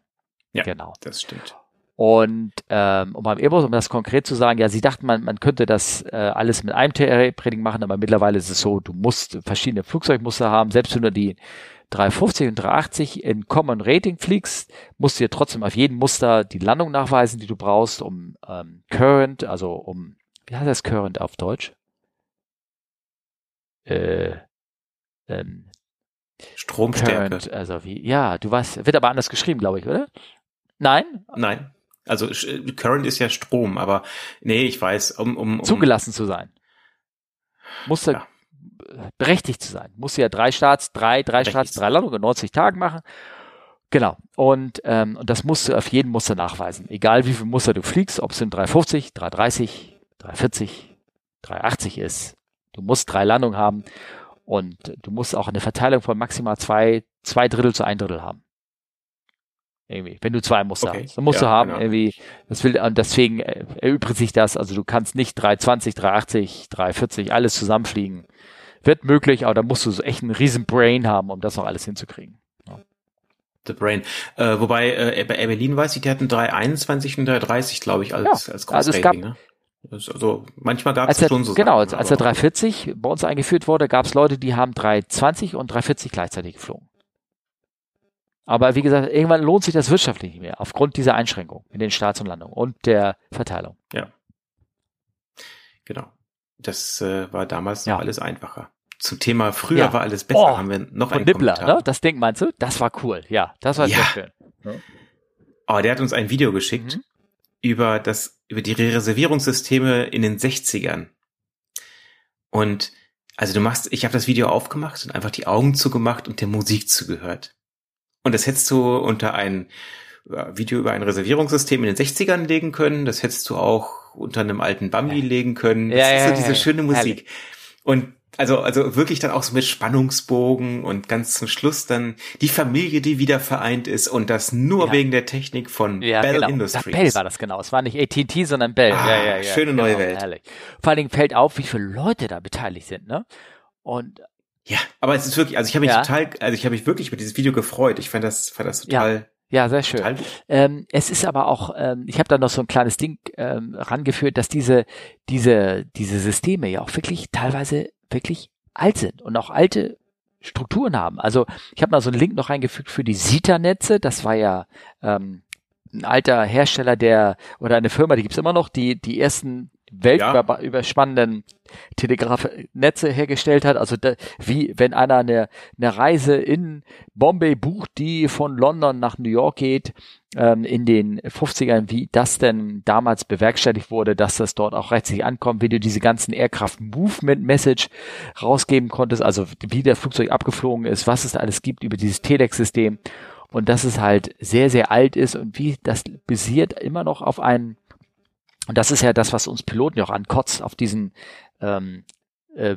Ja, genau. Das stimmt. Und ähm, um beim Airbus, um das konkret zu sagen, ja, sie dachten, man, man könnte das äh, alles mit einem TR-Rating machen, aber mittlerweile ist es so, du musst verschiedene Flugzeugmuster haben, selbst wenn du die 350 und 380 in Common Rating fliegst, musst du dir trotzdem auf jedem Muster die Landung nachweisen, die du brauchst, um ähm, Current, also um, wie heißt das Current auf Deutsch? Äh, ähm, Stromstärke. Current, also wie, ja, du weißt, wird aber anders geschrieben, glaube ich, oder? Nein? Nein. Also Current ist ja Strom, aber nee, ich weiß, um, um, um zugelassen zu sein. Muss ja. berechtigt zu sein. Muss ja drei Starts, drei, drei Starts, drei Landungen, 90 Tagen machen. Genau. Und, ähm, und das musst du auf jeden Muster nachweisen. Egal wie viel Muster du fliegst, ob es in 350, 330, 340, 380 ist. Du musst drei Landungen haben und du musst auch eine Verteilung von maximal zwei, zwei Drittel zu ein Drittel haben. Irgendwie, wenn du zwei Muster okay. hast. Dann musst ja, du haben, genau. irgendwie, das will, und deswegen äh, erübrigt sich das, also du kannst nicht 320, 380, 340 alles zusammenfliegen. Wird möglich, aber da musst du so echt einen riesen Brain haben, um das noch alles hinzukriegen. Ja. The Brain. Äh, wobei, äh, bei Berlin weiß ich, die hatten 321 und 330, glaube ich, als, ja, als Groß also es gab, ne? Also manchmal gab es schon so Genau, als, als der 340 bei uns eingeführt wurde, gab es Leute, die haben 320 und 340 gleichzeitig geflogen. Aber wie gesagt, irgendwann lohnt sich das wirtschaftlich nicht mehr, aufgrund dieser Einschränkung in den Starts und Landungen und der Verteilung. Ja. Genau. Das äh, war damals noch ja. alles einfacher. Zum Thema früher ja. war alles besser, oh, haben wir noch einen Nibbler, Kommentar. ne? Das Ding meinst du? Das war cool. Ja, das war ja. sehr schön. Oh, der hat uns ein Video geschickt mhm. über das, über die Reservierungssysteme in den 60ern. Und also du machst, ich habe das Video aufgemacht und einfach die Augen zugemacht und der Musik zugehört. Und das hättest du unter ein Video über ein Reservierungssystem in den 60ern legen können. Das hättest du auch unter einem alten Bambi ja. legen können. Das ja, ist so diese schöne Musik. Und also, also wirklich dann auch so mit Spannungsbogen und ganz zum Schluss dann die Familie, die wieder vereint ist und das nur ja. wegen der Technik von ja, Bell genau. Industries. Bell war das genau. Es war nicht AT&T, sondern Bell. Ah, ja, ja, ja. Schöne genau, neue Welt. Herrlich. Vor allen Dingen fällt auf, wie viele Leute da beteiligt sind, ne? Und ja, aber es ist wirklich, also ich habe mich ja. total, also ich habe mich wirklich über dieses Video gefreut. Ich fand das, fand das total. Ja. Ja, sehr schön. Ähm, es ist aber auch, ähm, ich habe da noch so ein kleines Ding ähm, rangeführt, dass diese, diese, diese Systeme ja auch wirklich teilweise wirklich alt sind und auch alte Strukturen haben. Also ich habe mal so einen Link noch reingefügt für die SITA-Netze. Das war ja ähm, ein alter Hersteller, der oder eine Firma, die gibt's immer noch, die die ersten weltüberspannenden ja. Telegraphnetze hergestellt hat. Also da, wie wenn einer eine, eine Reise in Bombay bucht, die von London nach New York geht, ähm, in den 50ern, wie das denn damals bewerkstelligt wurde, dass das dort auch rechtzeitig ankommt, wie du diese ganzen Aircraft Movement Message rausgeben konntest, also wie der Flugzeug abgeflogen ist, was es da alles gibt über dieses Telex-System und dass es halt sehr, sehr alt ist und wie das basiert immer noch auf einem und das ist ja das, was uns Piloten ja auch ankotzt, auf diesen ähm, äh,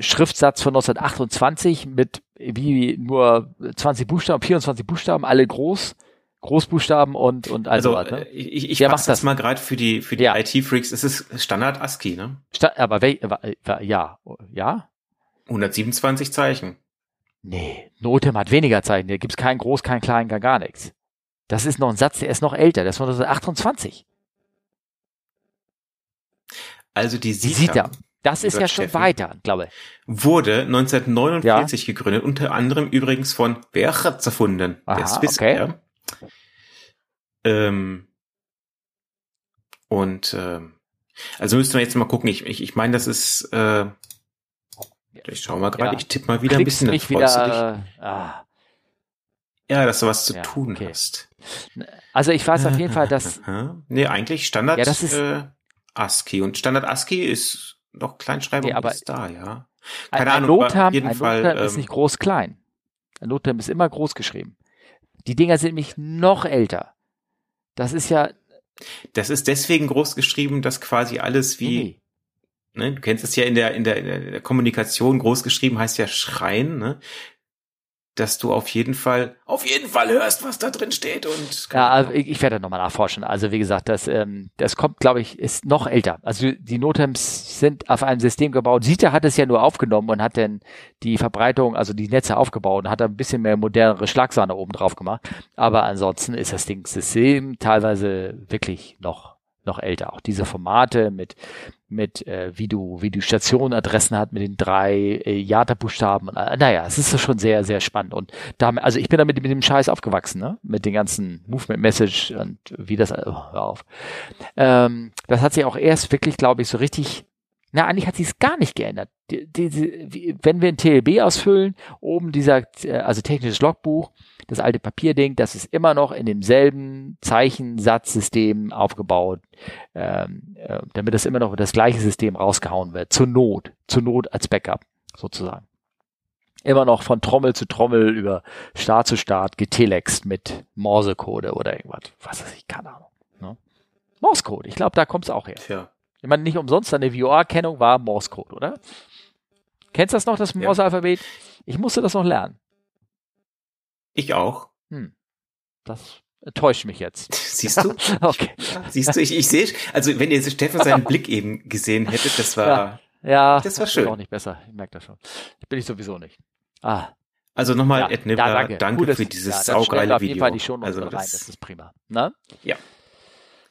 Schriftsatz von 1928 mit wie nur 20 Buchstaben, 24 Buchstaben, alle groß. Großbuchstaben und und also, also ne? ich, ich Wer macht das mal gerade für die für die ja. IT-Freaks. Es ist Standard ASCII, ne? Sta aber wel, ja, ja. 127 Zeichen. Nee, Notem hat weniger Zeichen. Da gibt's kein Groß, kein Klein, gar, gar nichts. Das ist noch ein Satz, der ist noch älter. Der ist von 1928. Also die Sita. Das ist ja schon Steffen, weiter, glaube ich. Wurde 1949 ja. gegründet, unter anderem übrigens von Berchatz erfunden, Aha, der Swiss okay. Air. Ähm, und ähm, also müssten wir jetzt mal gucken. Ich, ich, ich meine, das ist äh, ich schau mal gerade, ja. ich tippe mal wieder Klickst ein bisschen. Mich wieder, äh, ah. Ja, dass du was zu ja, tun okay. hast. Also ich weiß auf jeden Fall, dass. <laughs> nee, eigentlich Standard. Ja, das ist, äh, ASCII. Und Standard ASCII ist noch Kleinschreibung nee, aber ist da, ja. Keine ein, Ahnung, Notam, jeden ein Fall. Notam ähm, ist nicht groß-klein. Ein Notam ist immer groß geschrieben. Die Dinger sind nämlich noch älter. Das ist ja. Das ist deswegen groß geschrieben, dass quasi alles wie. Nee. Ne, du kennst es ja in der, in der, in der Kommunikation, groß geschrieben heißt ja schreien, ne? Dass du auf jeden Fall, auf jeden Fall hörst, was da drin steht und. Ja, also ich, ich werde nochmal nachforschen. Also wie gesagt, das, ähm, das kommt, glaube ich, ist noch älter. Also die Notems sind auf einem System gebaut. Sita hat es ja nur aufgenommen und hat dann die Verbreitung, also die Netze aufgebaut und hat da ein bisschen mehr modernere Schlagsahne oben drauf gemacht. Aber ansonsten ist das Ding System teilweise wirklich noch noch älter. Auch diese Formate mit mit äh, wie du wie du Stationadressen hat mit den drei äh, JATA-Buchstaben. Äh, naja, es ist schon sehr sehr spannend und damit, also ich bin damit mit dem Scheiß aufgewachsen, ne? Mit den ganzen Movement Message und wie das oh, hör auf. Ähm, das hat sich auch erst wirklich, glaube ich, so richtig na, eigentlich hat sich es gar nicht geändert. Die, die, wenn wir ein TLB ausfüllen, oben dieser, äh, also technisches Logbuch, das alte Papierding, das ist immer noch in demselben Zeichensatzsystem aufgebaut, ähm, äh, damit das immer noch das gleiche System rausgehauen wird. Zur Not, zur Not als Backup sozusagen. Immer noch von Trommel zu Trommel über Start zu Start getelext mit Morsecode oder irgendwas. Was weiß ich, keine Ahnung. Ne? Morsecode, ich glaube, da kommt es auch her. Ja. Ich meine, nicht umsonst, eine VOA-Kennung war Morsecode, oder? Kennst du das noch, das Morse-Alphabet? Ich musste das noch lernen. Ich auch. Hm. Das täuscht mich jetzt. <laughs> Siehst du? <laughs> okay. Siehst du, ich, ich sehe, also wenn ihr Steffen seinen Blick <laughs> eben gesehen hättet, das war, ja, ja das war schön. auch nicht besser. Ich merke das schon. Bin ich sowieso nicht. Ah. Also nochmal, ja, Ed Nibbler, ja, danke, danke Gutes, für dieses ja, saugeile auf Video. Jeden Fall die Show also rein, das, das ist prima. Ne? Ja.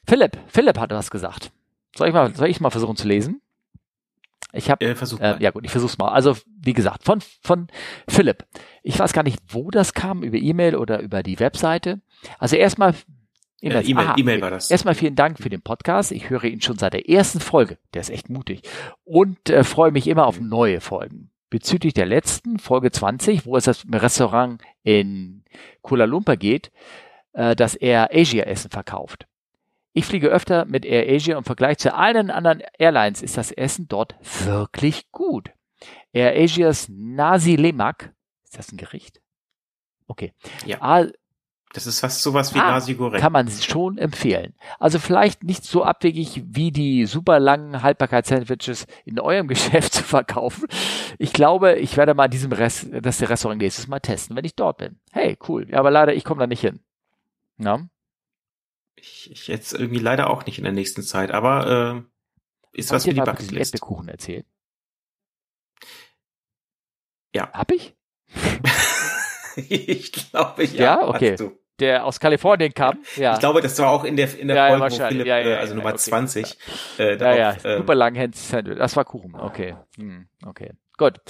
Philipp, Philipp hat was gesagt. Soll ich mal, soll ich mal versuchen zu lesen? Ich habe, äh, äh, ja gut, ich versuch's mal. Also wie gesagt, von von Philipp. Ich weiß gar nicht, wo das kam, über E-Mail oder über die Webseite. Also erstmal E-Mail, e e war das. Erstmal vielen Dank für den Podcast. Ich höre ihn schon seit der ersten Folge. Der ist echt mutig. Und äh, freue mich immer auf neue Folgen. Bezüglich der letzten, Folge 20, wo es das Restaurant in Kuala Lumpur geht, äh, dass er Asia-Essen verkauft. Ich fliege öfter mit Air Asia und im Vergleich zu allen anderen Airlines ist das Essen dort wirklich gut. Air Asias Nasi Lemak, ist das ein Gericht? Okay. Ja. Ah, das ist fast sowas wie ah, Nasi Goreng. Kann man schon empfehlen. Also vielleicht nicht so abwegig wie die super langen Haltbarkeitssandwiches in eurem <laughs> Geschäft zu verkaufen. Ich glaube, ich werde mal diesem Rest, das Restaurant nächstes Mal testen, wenn ich dort bin. Hey, cool. Ja, aber leider, ich komme da nicht hin. Na? Ich, ich jetzt irgendwie leider auch nicht in der nächsten Zeit, aber äh, ist Hab was für die Bucketlist. Erdbeerkuchen erzählt? Ja. Hab ich? <laughs> ich glaube, ja. Ja, okay. Der aus Kalifornien kam. Ja. Ich glaube, das war auch in der in der ja, Folge, wo Philipp, ja, ja, äh, also Nummer okay. 20. Äh, darauf, ja, ja, super lang Das war Kuchen. Okay. Hm, okay. Gut.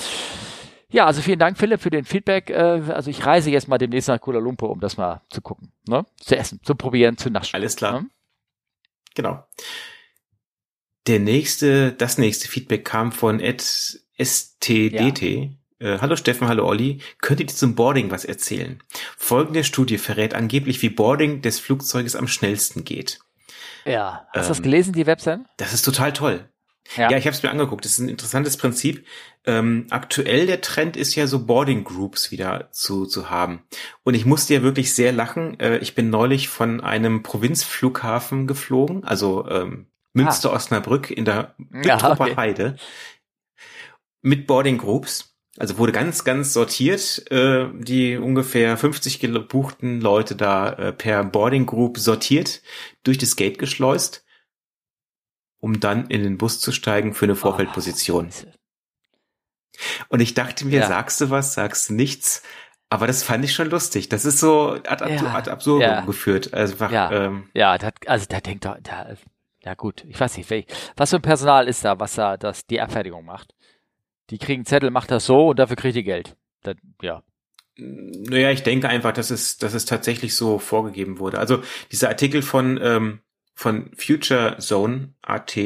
Ja, also vielen Dank, Philipp, für den Feedback. Äh, also ich reise jetzt mal demnächst nach Kuala Lumpur, um das mal zu gucken, ne? zu essen, zu probieren, zu naschen. Alles klar. Ne? Genau. Der nächste, das nächste Feedback kam von Ed STDT. Ja. Äh, hallo Steffen, hallo Olli. Könnt ihr zum Boarding was erzählen? Folgende Studie verrät angeblich, wie Boarding des Flugzeuges am schnellsten geht. Ja, hast du ähm, das gelesen, die Website? Das ist total toll. Ja, ja ich habe es mir angeguckt. Das ist ein interessantes Prinzip. Ähm, aktuell der Trend ist ja so Boarding Groups wieder zu, zu haben. Und ich musste ja wirklich sehr lachen. Äh, ich bin neulich von einem Provinzflughafen geflogen, also ähm, Münster ah. In der ja, okay. Heide mit Boarding Groups. Also wurde ganz, ganz sortiert, äh, die ungefähr 50 gebuchten Leute da äh, per Boarding Group sortiert, durch das Gate geschleust um dann in den Bus zu steigen für eine Vorfeldposition. Und ich dachte mir, ja. sagst du was, sagst du nichts. Aber das fand ich schon lustig. Das ist so ad, ad, ja. ad absurdum ja. geführt. Also einfach, ja, ähm, ja das, also da denkt er, da, ja gut, ich weiß nicht, was für ein Personal ist da, was da das, die Abfertigung macht. Die kriegen Zettel, macht das so und dafür kriegt ihr Geld. Das, ja. Naja, ich denke einfach, dass es, dass es tatsächlich so vorgegeben wurde. Also dieser Artikel von ähm, von Future Zone AT,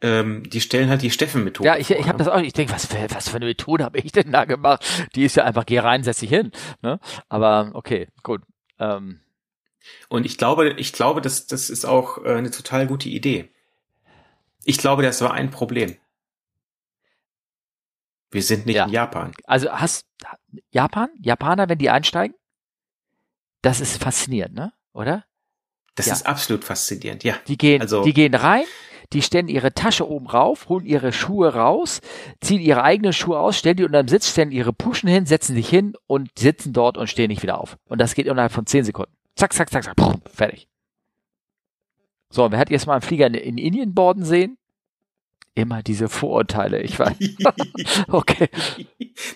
ähm, die stellen halt die Steffen-Methode. Ja, ich, ich habe ne? das auch. Ich denke, was für, was für eine Methode habe ich denn da gemacht? Die ist ja einfach, geh rein, setz dich hin. Ne? Aber okay, gut. Ähm. Und ich glaube, ich glaube, das, das ist auch äh, eine total gute Idee. Ich glaube, das war ein Problem. Wir sind nicht ja. in Japan. Also hast Japan, Japaner, wenn die einsteigen, das ist faszinierend, ne? Oder? Das ja. ist absolut faszinierend, ja. Die gehen, also, die gehen rein, die stellen ihre Tasche oben rauf, holen ihre Schuhe raus, ziehen ihre eigenen Schuhe aus, stellen die unterm Sitz, stellen ihre Puschen hin, setzen sich hin und sitzen dort und stehen nicht wieder auf. Und das geht innerhalb von zehn Sekunden. Zack, zack, zack, zack, brumm, fertig. So, wer hat jetzt mal einen Flieger in, in Indien borden sehen? Immer diese Vorurteile, ich weiß. <laughs> okay.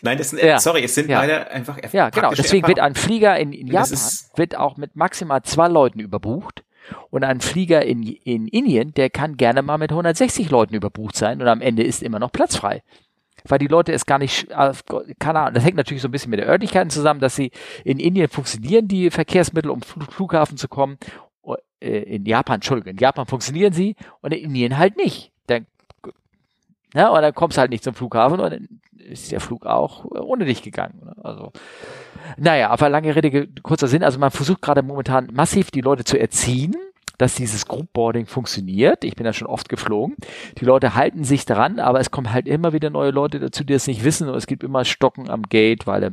Nein, das sind, ja. sorry, es sind ja. leider einfach Ja, genau. Deswegen wird ein Flieger in, in Japan wird auch mit maximal zwei Leuten überbucht und ein Flieger in, in Indien, der kann gerne mal mit 160 Leuten überbucht sein und am Ende ist immer noch Platz frei. Weil die Leute es gar nicht, keine Ahnung, das hängt natürlich so ein bisschen mit der Örtlichkeiten zusammen, dass sie in Indien funktionieren, die Verkehrsmittel, um Flughafen zu kommen. Äh, in Japan, Entschuldigung, in Japan funktionieren sie und in Indien halt nicht. Na, und dann kommst du halt nicht zum Flughafen und dann ist der Flug auch ohne dich gegangen. Ne? Also, naja, aber lange Rede, kurzer Sinn. Also man versucht gerade momentan massiv die Leute zu erziehen, dass dieses Groupboarding funktioniert. Ich bin ja schon oft geflogen. Die Leute halten sich daran, aber es kommen halt immer wieder neue Leute dazu, die es nicht wissen und es gibt immer Stocken am Gate, weil äh,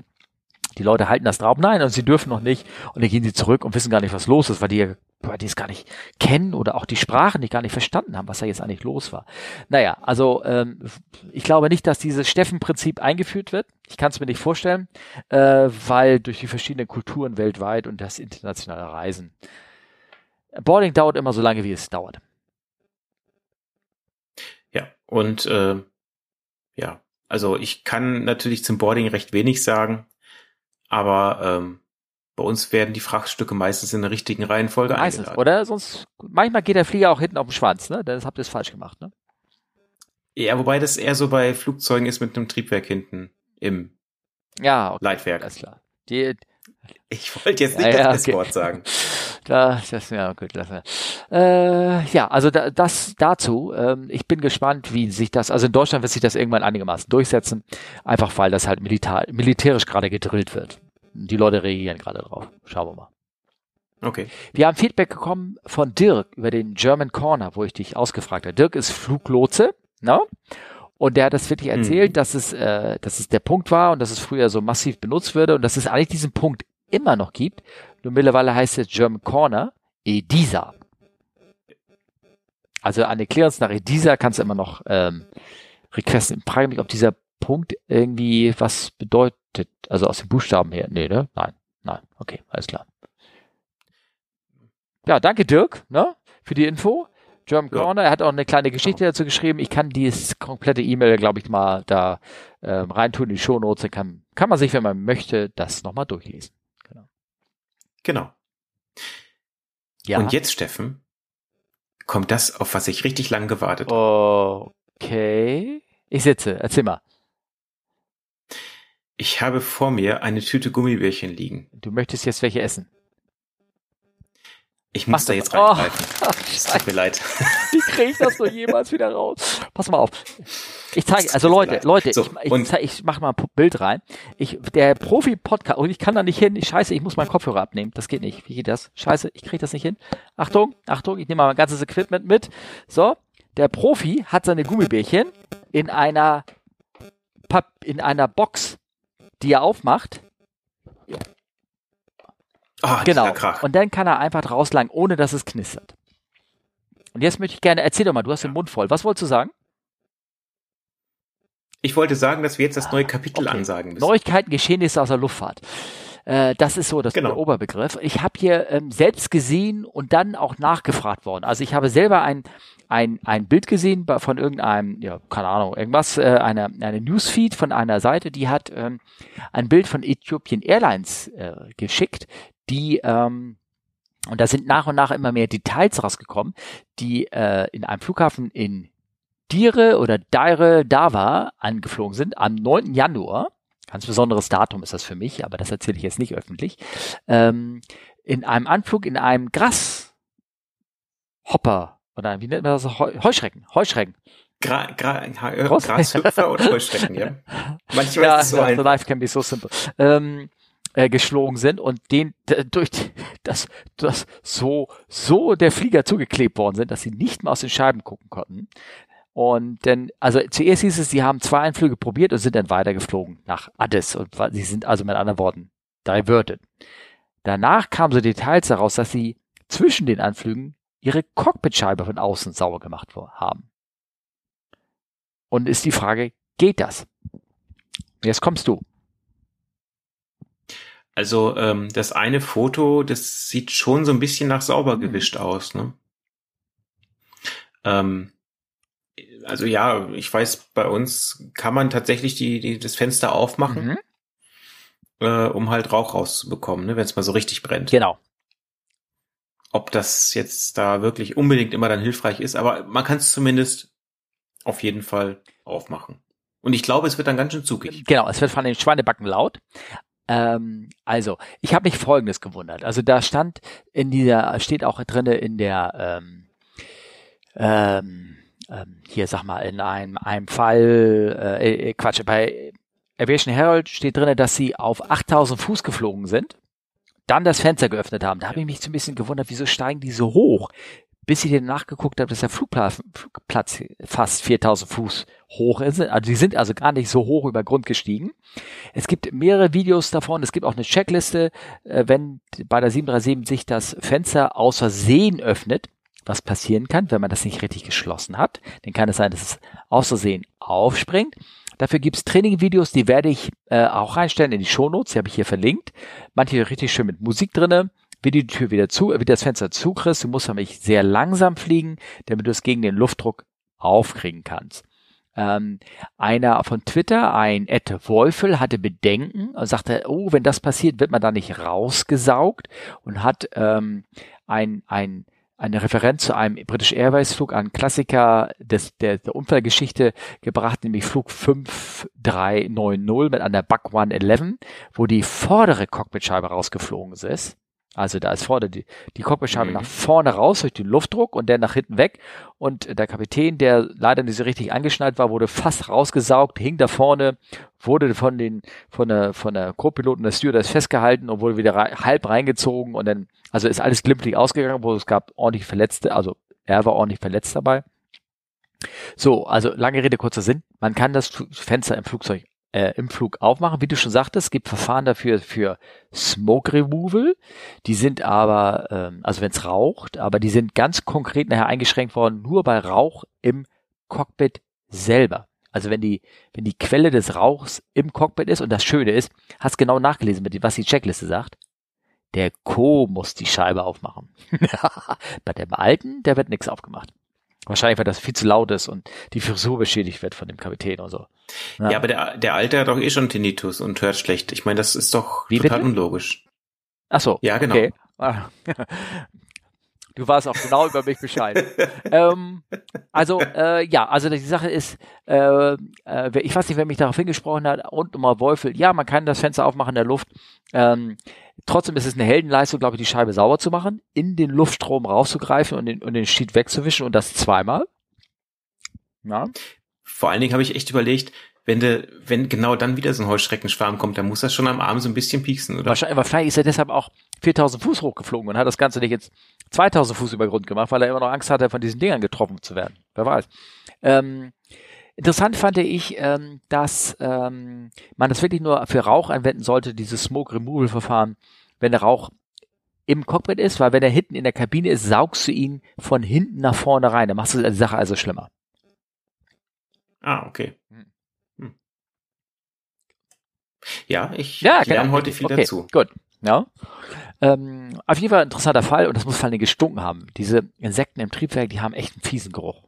die Leute halten das drauf. Nein, und sie dürfen noch nicht. Und dann gehen sie zurück und wissen gar nicht, was los ist, weil die ja die es gar nicht kennen oder auch die Sprache nicht gar nicht verstanden haben, was da jetzt eigentlich los war. Naja, also ähm, ich glaube nicht, dass dieses Steffen-Prinzip eingeführt wird. Ich kann es mir nicht vorstellen, äh, weil durch die verschiedenen Kulturen weltweit und das internationale Reisen. Boarding dauert immer so lange, wie es dauert. Ja, und äh, ja, also ich kann natürlich zum Boarding recht wenig sagen, aber ähm, bei uns werden die Frachtstücke meistens in der richtigen Reihenfolge meistens, eingeladen. oder? Sonst, manchmal geht der Flieger auch hinten auf den Schwanz, ne? Das habt ihr es falsch gemacht, ne? Ja, wobei das eher so bei Flugzeugen ist mit einem Triebwerk hinten im ja, okay, Leitwerk. Alles klar. Die, ich wollte jetzt nicht ja, das okay. Wort sagen. <laughs> Da, das ja gut, lassen äh, Ja, also da, das dazu. Ähm, ich bin gespannt, wie sich das. Also in Deutschland wird sich das irgendwann einigermaßen durchsetzen, einfach weil das halt militar, militärisch gerade gedrillt wird. Die Leute reagieren gerade drauf. Schauen wir mal. Okay. Wir haben Feedback bekommen von Dirk über den German Corner, wo ich dich ausgefragt habe. Dirk ist Fluglotse, ne? Und der hat das wirklich erzählt, mhm. dass es, äh, dass es der Punkt war und dass es früher so massiv benutzt würde und dass es eigentlich diesen Punkt immer noch gibt. Nur mittlerweile heißt es German Corner EDISA. Also eine Clearance nach EDISA kannst du immer noch ähm, requesten. Ich frage mich, ob dieser Punkt irgendwie was bedeutet. Also aus den Buchstaben her. Nee, ne? Nein. Nein. Okay, alles klar. Ja, danke Dirk, ne? Für die Info. German ja. Corner, er hat auch eine kleine Geschichte dazu geschrieben. Ich kann dieses komplette E-Mail, glaube ich, mal da ähm, reintun in die Shownotes. Dann kann, kann man sich, wenn man möchte, das nochmal durchlesen. Genau. Genau. Ja. Und jetzt, Steffen, kommt das, auf was ich richtig lang gewartet habe. Okay. Ich sitze, erzähl mal. Ich habe vor mir eine Tüte Gummibärchen liegen. Du möchtest jetzt welche essen? Ich muss Mach da jetzt reingreifen. <laughs> Oh, es tut mir leid. Wie kriege ich das nur jemals wieder raus? Pass mal auf. Ich zeige, also Leute, Leute, so, ich, ich, ich mache mal ein Bild rein. Ich, der Profi-Podcast, und ich kann da nicht hin. Scheiße, ich muss meinen Kopfhörer abnehmen. Das geht nicht. Wie geht das? Scheiße, ich kriege das nicht hin. Achtung, Achtung, ich nehme mal mein ganzes Equipment mit. So, der Profi hat seine Gummibärchen in einer in einer Box die er aufmacht. Oh, genau. Und dann kann er einfach rauslangen, ohne dass es knistert. Und jetzt möchte ich gerne, erzähl doch mal, du hast den Mund voll. Was wolltest du sagen? Ich wollte sagen, dass wir jetzt das neue Kapitel okay. ansagen müssen. Neuigkeiten, Geschehnisse aus der Luftfahrt. Äh, das ist so das genau. der Oberbegriff. Ich habe hier ähm, selbst gesehen und dann auch nachgefragt worden. Also ich habe selber ein, ein, ein Bild gesehen von irgendeinem, ja, keine Ahnung, irgendwas, äh, eine, eine Newsfeed von einer Seite, die hat ähm, ein Bild von Ethiopian Airlines äh, geschickt, die ähm, und da sind nach und nach immer mehr Details rausgekommen, die äh, in einem Flughafen in Dire oder Dire Dava angeflogen sind am 9. Januar Ganz besonderes Datum ist das für mich, aber das erzähle ich jetzt nicht öffentlich. Ähm, in einem Anflug in einem Grashopper oder wie nennt man das? Heuschrecken. Heuschrecken. Gra, gra, Grashüpfer oder <laughs> Heuschrecken, ja. Manchmal ja, ist so ein. The life can be so simple. Ähm, äh, geschlagen sind und den durch das <laughs> das so so der Flieger zugeklebt worden sind, dass sie nicht mehr aus den Scheiben gucken konnten. Und dann, also zuerst hieß es, sie haben zwei Einflüge probiert und sind dann weitergeflogen nach Addis. Und sie sind also mit anderen Worten diverted. Danach kamen so Details daraus, dass sie zwischen den Anflügen ihre Cockpitscheibe von außen sauber gemacht haben. Und ist die Frage, geht das? Jetzt kommst du. Also ähm, das eine Foto, das sieht schon so ein bisschen nach sauber hm. gewischt aus. Ne? Ähm, also ja, ich weiß, bei uns kann man tatsächlich die, die das Fenster aufmachen, mhm. äh, um halt Rauch rauszubekommen, ne, wenn es mal so richtig brennt. Genau. Ob das jetzt da wirklich unbedingt immer dann hilfreich ist, aber man kann es zumindest auf jeden Fall aufmachen. Und ich glaube, es wird dann ganz schön zugig. Genau, es wird von den Schweinebacken laut. Ähm, also, ich habe mich Folgendes gewundert. Also da stand in dieser, steht auch drinne in der ähm, ähm, ähm, hier sag mal, in einem, einem Fall, äh, äh Quatsch, bei Aviation Herald steht drin, dass sie auf 8000 Fuß geflogen sind, dann das Fenster geöffnet haben. Da habe ich mich so ein bisschen gewundert, wieso steigen die so hoch? Bis ich dann nachgeguckt habe, dass der Flugplatz, Flugplatz fast 4000 Fuß hoch ist. Also die sind also gar nicht so hoch über Grund gestiegen. Es gibt mehrere Videos davon. Es gibt auch eine Checkliste, äh, wenn bei der 737 sich das Fenster aus Versehen öffnet was passieren kann, wenn man das nicht richtig geschlossen hat. Dann kann es sein, dass es aus Versehen aufspringt. Dafür gibt's Training-Videos, die werde ich äh, auch reinstellen in die Shownotes, die habe ich hier verlinkt. Manche richtig schön mit Musik drinne. Wie die Tür wieder zu, wie das Fenster zukriegst, du musst nämlich sehr langsam fliegen, damit du es gegen den Luftdruck aufkriegen kannst. Ähm, einer von Twitter, ein Ed Wolfel, hatte Bedenken und sagte, oh, wenn das passiert, wird man da nicht rausgesaugt und hat ähm, ein, ein eine Referenz zu einem British Airways Flug, ein Klassiker des, der, der Unfallgeschichte gebracht, nämlich Flug 5390 mit einer Buck 111, wo die vordere Cockpitscheibe rausgeflogen ist. Also da ist vorne die, die Cockpitscheibe mhm. nach vorne raus durch den Luftdruck und der nach hinten weg. Und der Kapitän, der leider nicht so richtig angeschnallt war, wurde fast rausgesaugt, hing da vorne, wurde von den, von der, von der Co-Piloten der Stewardess festgehalten und wurde wieder rei halb reingezogen und dann, also ist alles glimpflich ausgegangen, wo es gab ordentlich Verletzte, also er war ordentlich verletzt dabei. So, also lange Rede, kurzer Sinn. Man kann das Fenster im Flugzeug äh, im Flug aufmachen. Wie du schon sagtest, es gibt Verfahren dafür für Smoke Removal. Die sind aber, ähm, also wenn es raucht, aber die sind ganz konkret nachher eingeschränkt worden, nur bei Rauch im Cockpit selber. Also wenn die, wenn die Quelle des Rauchs im Cockpit ist und das Schöne ist, hast genau nachgelesen, was die Checkliste sagt. Der Co muss die Scheibe aufmachen. <laughs> bei dem alten, der wird nichts aufgemacht. Wahrscheinlich, weil das viel zu laut ist und die Frisur beschädigt wird von dem Kapitän und so. Ja, ja aber der, der Alte hat doch eh schon Tinnitus und hört schlecht. Ich meine, das ist doch Wie total bitte? unlogisch. Ach so. Ja, genau. Okay. Du warst auch genau über mich Bescheid. <laughs> ähm, also, äh, ja, also die Sache ist, äh, äh, ich weiß nicht, wer mich darauf hingesprochen hat, und nochmal Wolfel, ja, man kann das Fenster aufmachen in der Luft. Ähm, trotzdem ist es eine Heldenleistung, glaube ich, die Scheibe sauber zu machen, in den Luftstrom rauszugreifen und den, und den Sheet wegzuwischen und das zweimal. Ja. Vor allen Dingen habe ich echt überlegt, wenn de, wenn genau dann wieder so ein Heuschreckenschwarm kommt, dann muss das schon am Arm so ein bisschen pieksen, oder? Wahrscheinlich, aber vielleicht ist er deshalb auch 4000 Fuß hochgeflogen und hat das Ganze nicht jetzt 2000 Fuß über Grund gemacht, weil er immer noch Angst hatte, von diesen Dingern getroffen zu werden. Wer weiß. Ähm, interessant fand ich, ähm, dass ähm, man das wirklich nur für Rauch anwenden sollte, dieses Smoke Removal Verfahren, wenn der Rauch im Cockpit ist, weil wenn er hinten in der Kabine ist, saugst du ihn von hinten nach vorne rein. Dann machst du die Sache also schlimmer. Ah, okay. Hm. Ja, ich ja, lerne genau. heute viel okay, dazu. Gut. Ja. Ähm, auf jeden Fall ein interessanter Fall und das muss vor allem gestunken haben. Diese Insekten im Triebwerk, die haben echt einen fiesen Geruch.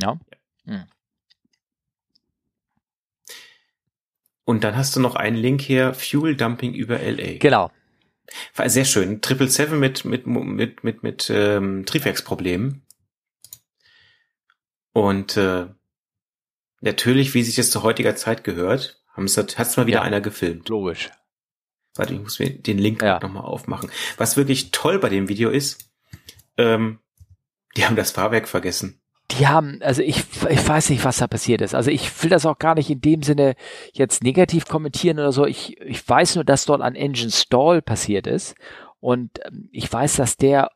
Ja. Hm. Und dann hast du noch einen Link hier, Fuel Dumping über LA. Genau. War sehr schön. Triple Seven mit, mit, mit, mit, mit ähm, Triebwerksproblemen. Und äh, natürlich, wie sich das zu heutiger Zeit gehört, hat es mal wieder ja, einer gefilmt. Logisch. Warte, ich muss mir den Link ja. nochmal aufmachen. Was wirklich toll bei dem Video ist, ähm, die haben das Fahrwerk vergessen. Die haben, also ich, ich weiß nicht, was da passiert ist. Also ich will das auch gar nicht in dem Sinne jetzt negativ kommentieren oder so. Ich, ich weiß nur, dass dort ein Engine Stall passiert ist. Und ähm, ich weiß, dass der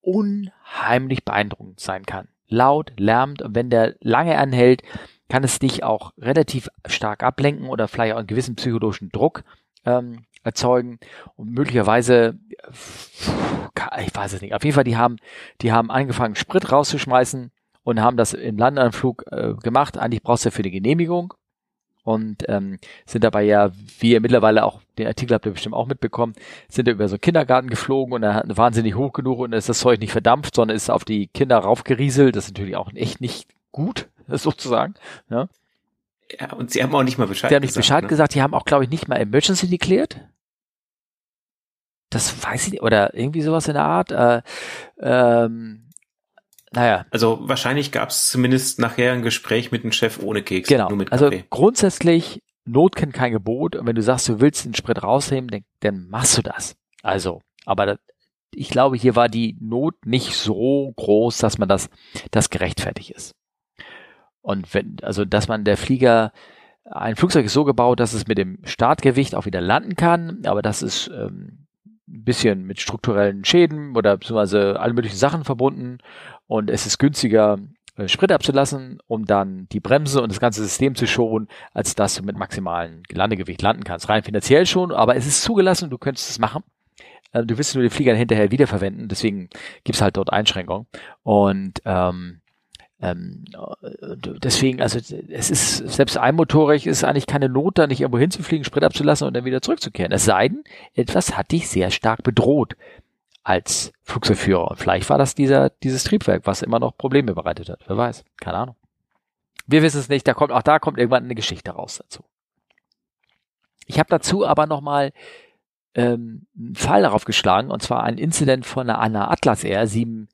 unheimlich beeindruckend sein kann. Laut, lärmt und wenn der lange anhält, kann es dich auch relativ stark ablenken oder vielleicht auch einen gewissen psychologischen Druck ähm, erzeugen und möglicherweise, ich weiß es nicht, auf jeden Fall, die haben, die haben angefangen, Sprit rauszuschmeißen und haben das im Landeanflug äh, gemacht. Eigentlich brauchst du ja für die Genehmigung und ähm, sind dabei ja, wie ihr mittlerweile auch, den Artikel habt ihr bestimmt auch mitbekommen, sind da über so einen Kindergarten geflogen und er hat wahnsinnig hoch genug und ist das Zeug nicht verdampft, sondern ist auf die Kinder raufgerieselt. Das ist natürlich auch echt nicht gut, <laughs> sozusagen. Ja. Ja, und sie haben auch nicht mal Bescheid gesagt. Sie haben nicht Bescheid ne? gesagt, die haben auch, glaube ich, nicht mal Emergency declared. Das weiß ich nicht, oder irgendwie sowas in der Art. Äh, ähm, naja. Also wahrscheinlich gab es zumindest nachher ein Gespräch mit dem Chef ohne Keks. Genau. also grundsätzlich, Not kennt kein Gebot. Und wenn du sagst, du willst den Sprit rausnehmen, dann, dann machst du das. Also, aber das, ich glaube, hier war die Not nicht so groß, dass man das, das gerechtfertigt ist. Und wenn, also, dass man der Flieger, ein Flugzeug ist so gebaut, dass es mit dem Startgewicht auch wieder landen kann, aber das ist ähm, ein bisschen mit strukturellen Schäden oder beziehungsweise alle möglichen Sachen verbunden und es ist günstiger, äh, Sprit abzulassen, um dann die Bremse und das ganze System zu schonen, als dass du mit maximalen Landegewicht landen kannst. Rein finanziell schon, aber es ist zugelassen, du könntest es machen. Äh, du wirst nur den Flieger hinterher wiederverwenden, deswegen gibt's halt dort Einschränkungen. Und ähm, ähm, deswegen, also es ist, selbst einmotorig ist eigentlich keine Not, da nicht irgendwo hinzufliegen, Sprit abzulassen und dann wieder zurückzukehren. Es sei denn, etwas hat dich sehr stark bedroht als Flugzeugführer. Und vielleicht war das dieser, dieses Triebwerk, was immer noch Probleme bereitet hat. Wer weiß. Keine Ahnung. Wir wissen es nicht. Da kommt, auch da kommt irgendwann eine Geschichte raus dazu. Ich habe dazu aber nochmal ähm, einen Fall darauf geschlagen, und zwar ein Incident von einer, einer Atlas Air 7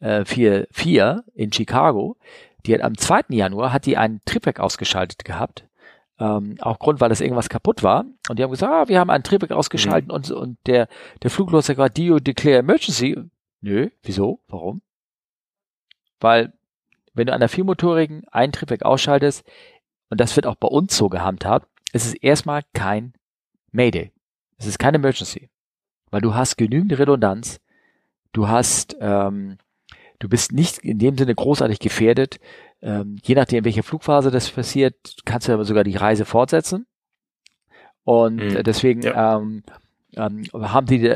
4, äh, in Chicago. Die hat am 2. Januar hat die einen Triebwerk ausgeschaltet gehabt. Ähm, auch Grund, weil das irgendwas kaputt war. Und die haben gesagt, ah, wir haben einen Triebwerk ausgeschaltet mhm. und, und der, der Fluglotse hat gesagt, Dio declare emergency. Nö, wieso? Warum? Weil, wenn du an der viermotorigen ein Triebwerk ausschaltest, und das wird auch bei uns so gehandhabt, es ist erstmal kein Mayday. Es ist keine Emergency. Weil du hast genügend Redundanz, du hast ähm, Du bist nicht in dem Sinne großartig gefährdet. Ähm, je nachdem, welche Flugphase das passiert, kannst du aber sogar die Reise fortsetzen. Und mhm. deswegen ja. ähm, ähm, haben die,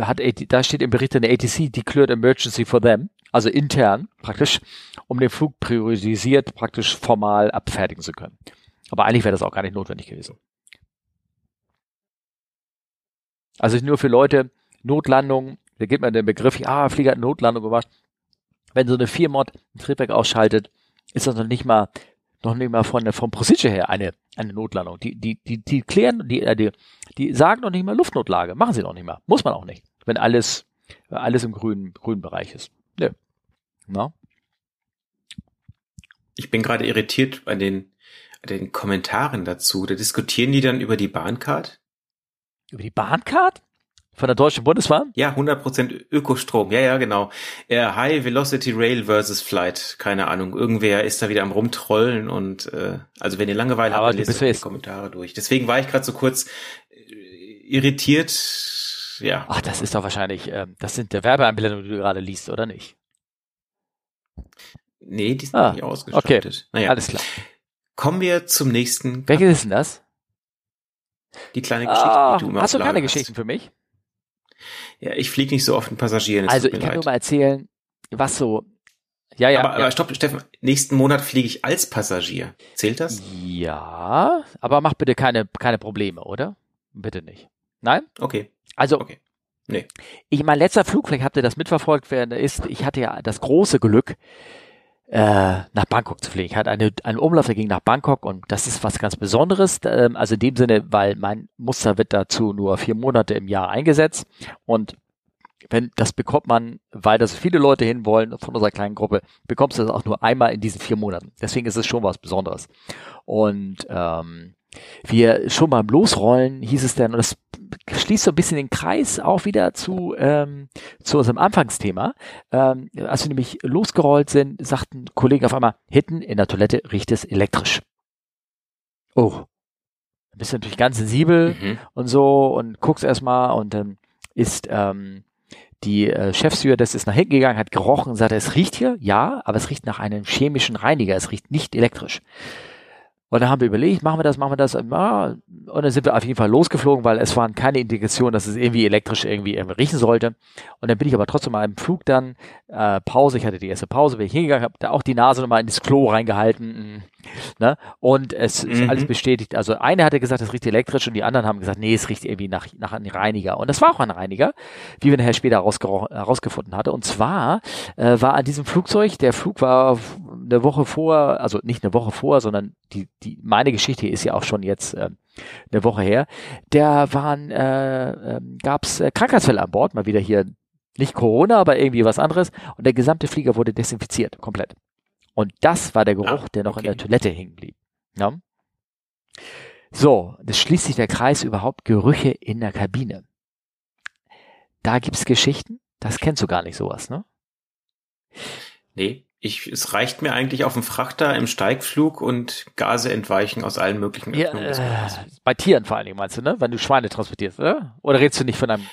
hat, da steht im Bericht eine ATC declared emergency for them, also intern praktisch, um den Flug priorisiert praktisch formal abfertigen zu können. Aber eigentlich wäre das auch gar nicht notwendig gewesen. Also nur für Leute, Notlandung, da gibt man den Begriff, ah, Flieger hat Notlandung gemacht wenn so eine 4-Mod ein Triebwerk ausschaltet, ist das noch nicht mal noch nicht mal von der vom Procedure her eine eine Notlandung. Die die die die klären die äh, die, die sagen noch nicht mal Luftnotlage, machen sie noch nicht mal, muss man auch nicht, wenn alles alles im grünen grünen Bereich ist. Nö. Na? Ich bin gerade irritiert bei den den Kommentaren dazu. Da diskutieren die dann über die Bahncard? Über die Bahncard? Von der Deutschen Bundesbahn? Ja, 100% Ökostrom. Ja, ja, genau. Äh, High Velocity Rail versus Flight. Keine Ahnung. Irgendwer ist da wieder am rumtrollen und äh, also wenn ihr Langeweile Aber habt, dann lest die Kommentare durch. Deswegen war ich gerade so kurz äh, irritiert. Ja. Ach, das ist doch wahrscheinlich, ähm, das sind der Werbeeinblendungen, die du gerade liest, oder nicht? Nee, die sind ah, nicht ausgestattet. Okay, naja. alles klar. Kommen wir zum nächsten. Welches ist denn das? Die kleine Geschichte, ah, die du immer Hast du keine hast. Geschichten für mich? Ja, ich fliege nicht so oft mit Passagieren. Also ich kann leid. nur mal erzählen, was so. Ja, ja. Aber, ja. aber stopp, Steffen, nächsten Monat fliege ich als Passagier. Zählt das? Ja, aber mach bitte keine, keine Probleme, oder? Bitte nicht. Nein? Okay. Also, okay. Nee. Ich, mein letzter Flug, vielleicht habt ihr das mitverfolgt, wer ist, ich hatte ja das große Glück, äh, nach Bangkok zu fliegen. Ich hatte eine, einen Umlauf, der ging nach Bangkok und das ist was ganz Besonderes. Ähm, also in dem Sinne, weil mein Muster wird dazu nur vier Monate im Jahr eingesetzt und wenn das bekommt man, weil das viele Leute hinwollen von unserer kleinen Gruppe, bekommst du das auch nur einmal in diesen vier Monaten. Deswegen ist es schon was Besonderes. Und ähm, wir schon beim Losrollen hieß es dann, und das schließt so ein bisschen den Kreis auch wieder zu, ähm, zu unserem Anfangsthema. Ähm, als wir nämlich losgerollt sind, sagten Kollegen auf einmal, hinten in der Toilette riecht es elektrisch. Oh. Du bist natürlich ganz sensibel mhm. und so und guckst erstmal und dann ist ähm, die äh, das ist nach hinten gegangen, hat gerochen und sagte, es riecht hier, ja, aber es riecht nach einem chemischen Reiniger, es riecht nicht elektrisch. Und dann haben wir überlegt, machen wir das, machen wir das. Und dann sind wir auf jeden Fall losgeflogen, weil es waren keine Indikationen, dass es irgendwie elektrisch irgendwie, irgendwie riechen sollte. Und dann bin ich aber trotzdem mal im Flug dann, äh, Pause, ich hatte die erste Pause, bin ich hingegangen, habe da auch die Nase nochmal in das Klo reingehalten. Ne? Und es ist mhm. alles bestätigt. Also eine hatte gesagt, es riecht elektrisch und die anderen haben gesagt, nee, es riecht irgendwie nach, nach einem Reiniger. Und das war auch ein Reiniger, wie wir nachher später herausgefunden hatte. Und zwar äh, war an diesem Flugzeug, der Flug war eine Woche vor, also nicht eine Woche vor, sondern die, die, meine Geschichte ist ja auch schon jetzt äh, eine Woche her, der waren, äh, äh, gab es äh, Krankheitsfälle an Bord, mal wieder hier nicht Corona, aber irgendwie was anderes und der gesamte Flieger wurde desinfiziert, komplett. Und das war der Geruch, ah, der noch okay. in der Toilette hängen blieb. Ja? So, das schließt sich der Kreis überhaupt Gerüche in der Kabine. Da gibt's Geschichten, das kennst du gar nicht sowas, ne? Nee, ich, es reicht mir eigentlich auf dem Frachter im Steigflug und Gase entweichen aus allen möglichen Öffnungen. Ja, äh, bei Tieren vor allen Dingen meinst du, ne? Wenn du Schweine transportierst, oder? Oder redest du nicht von einem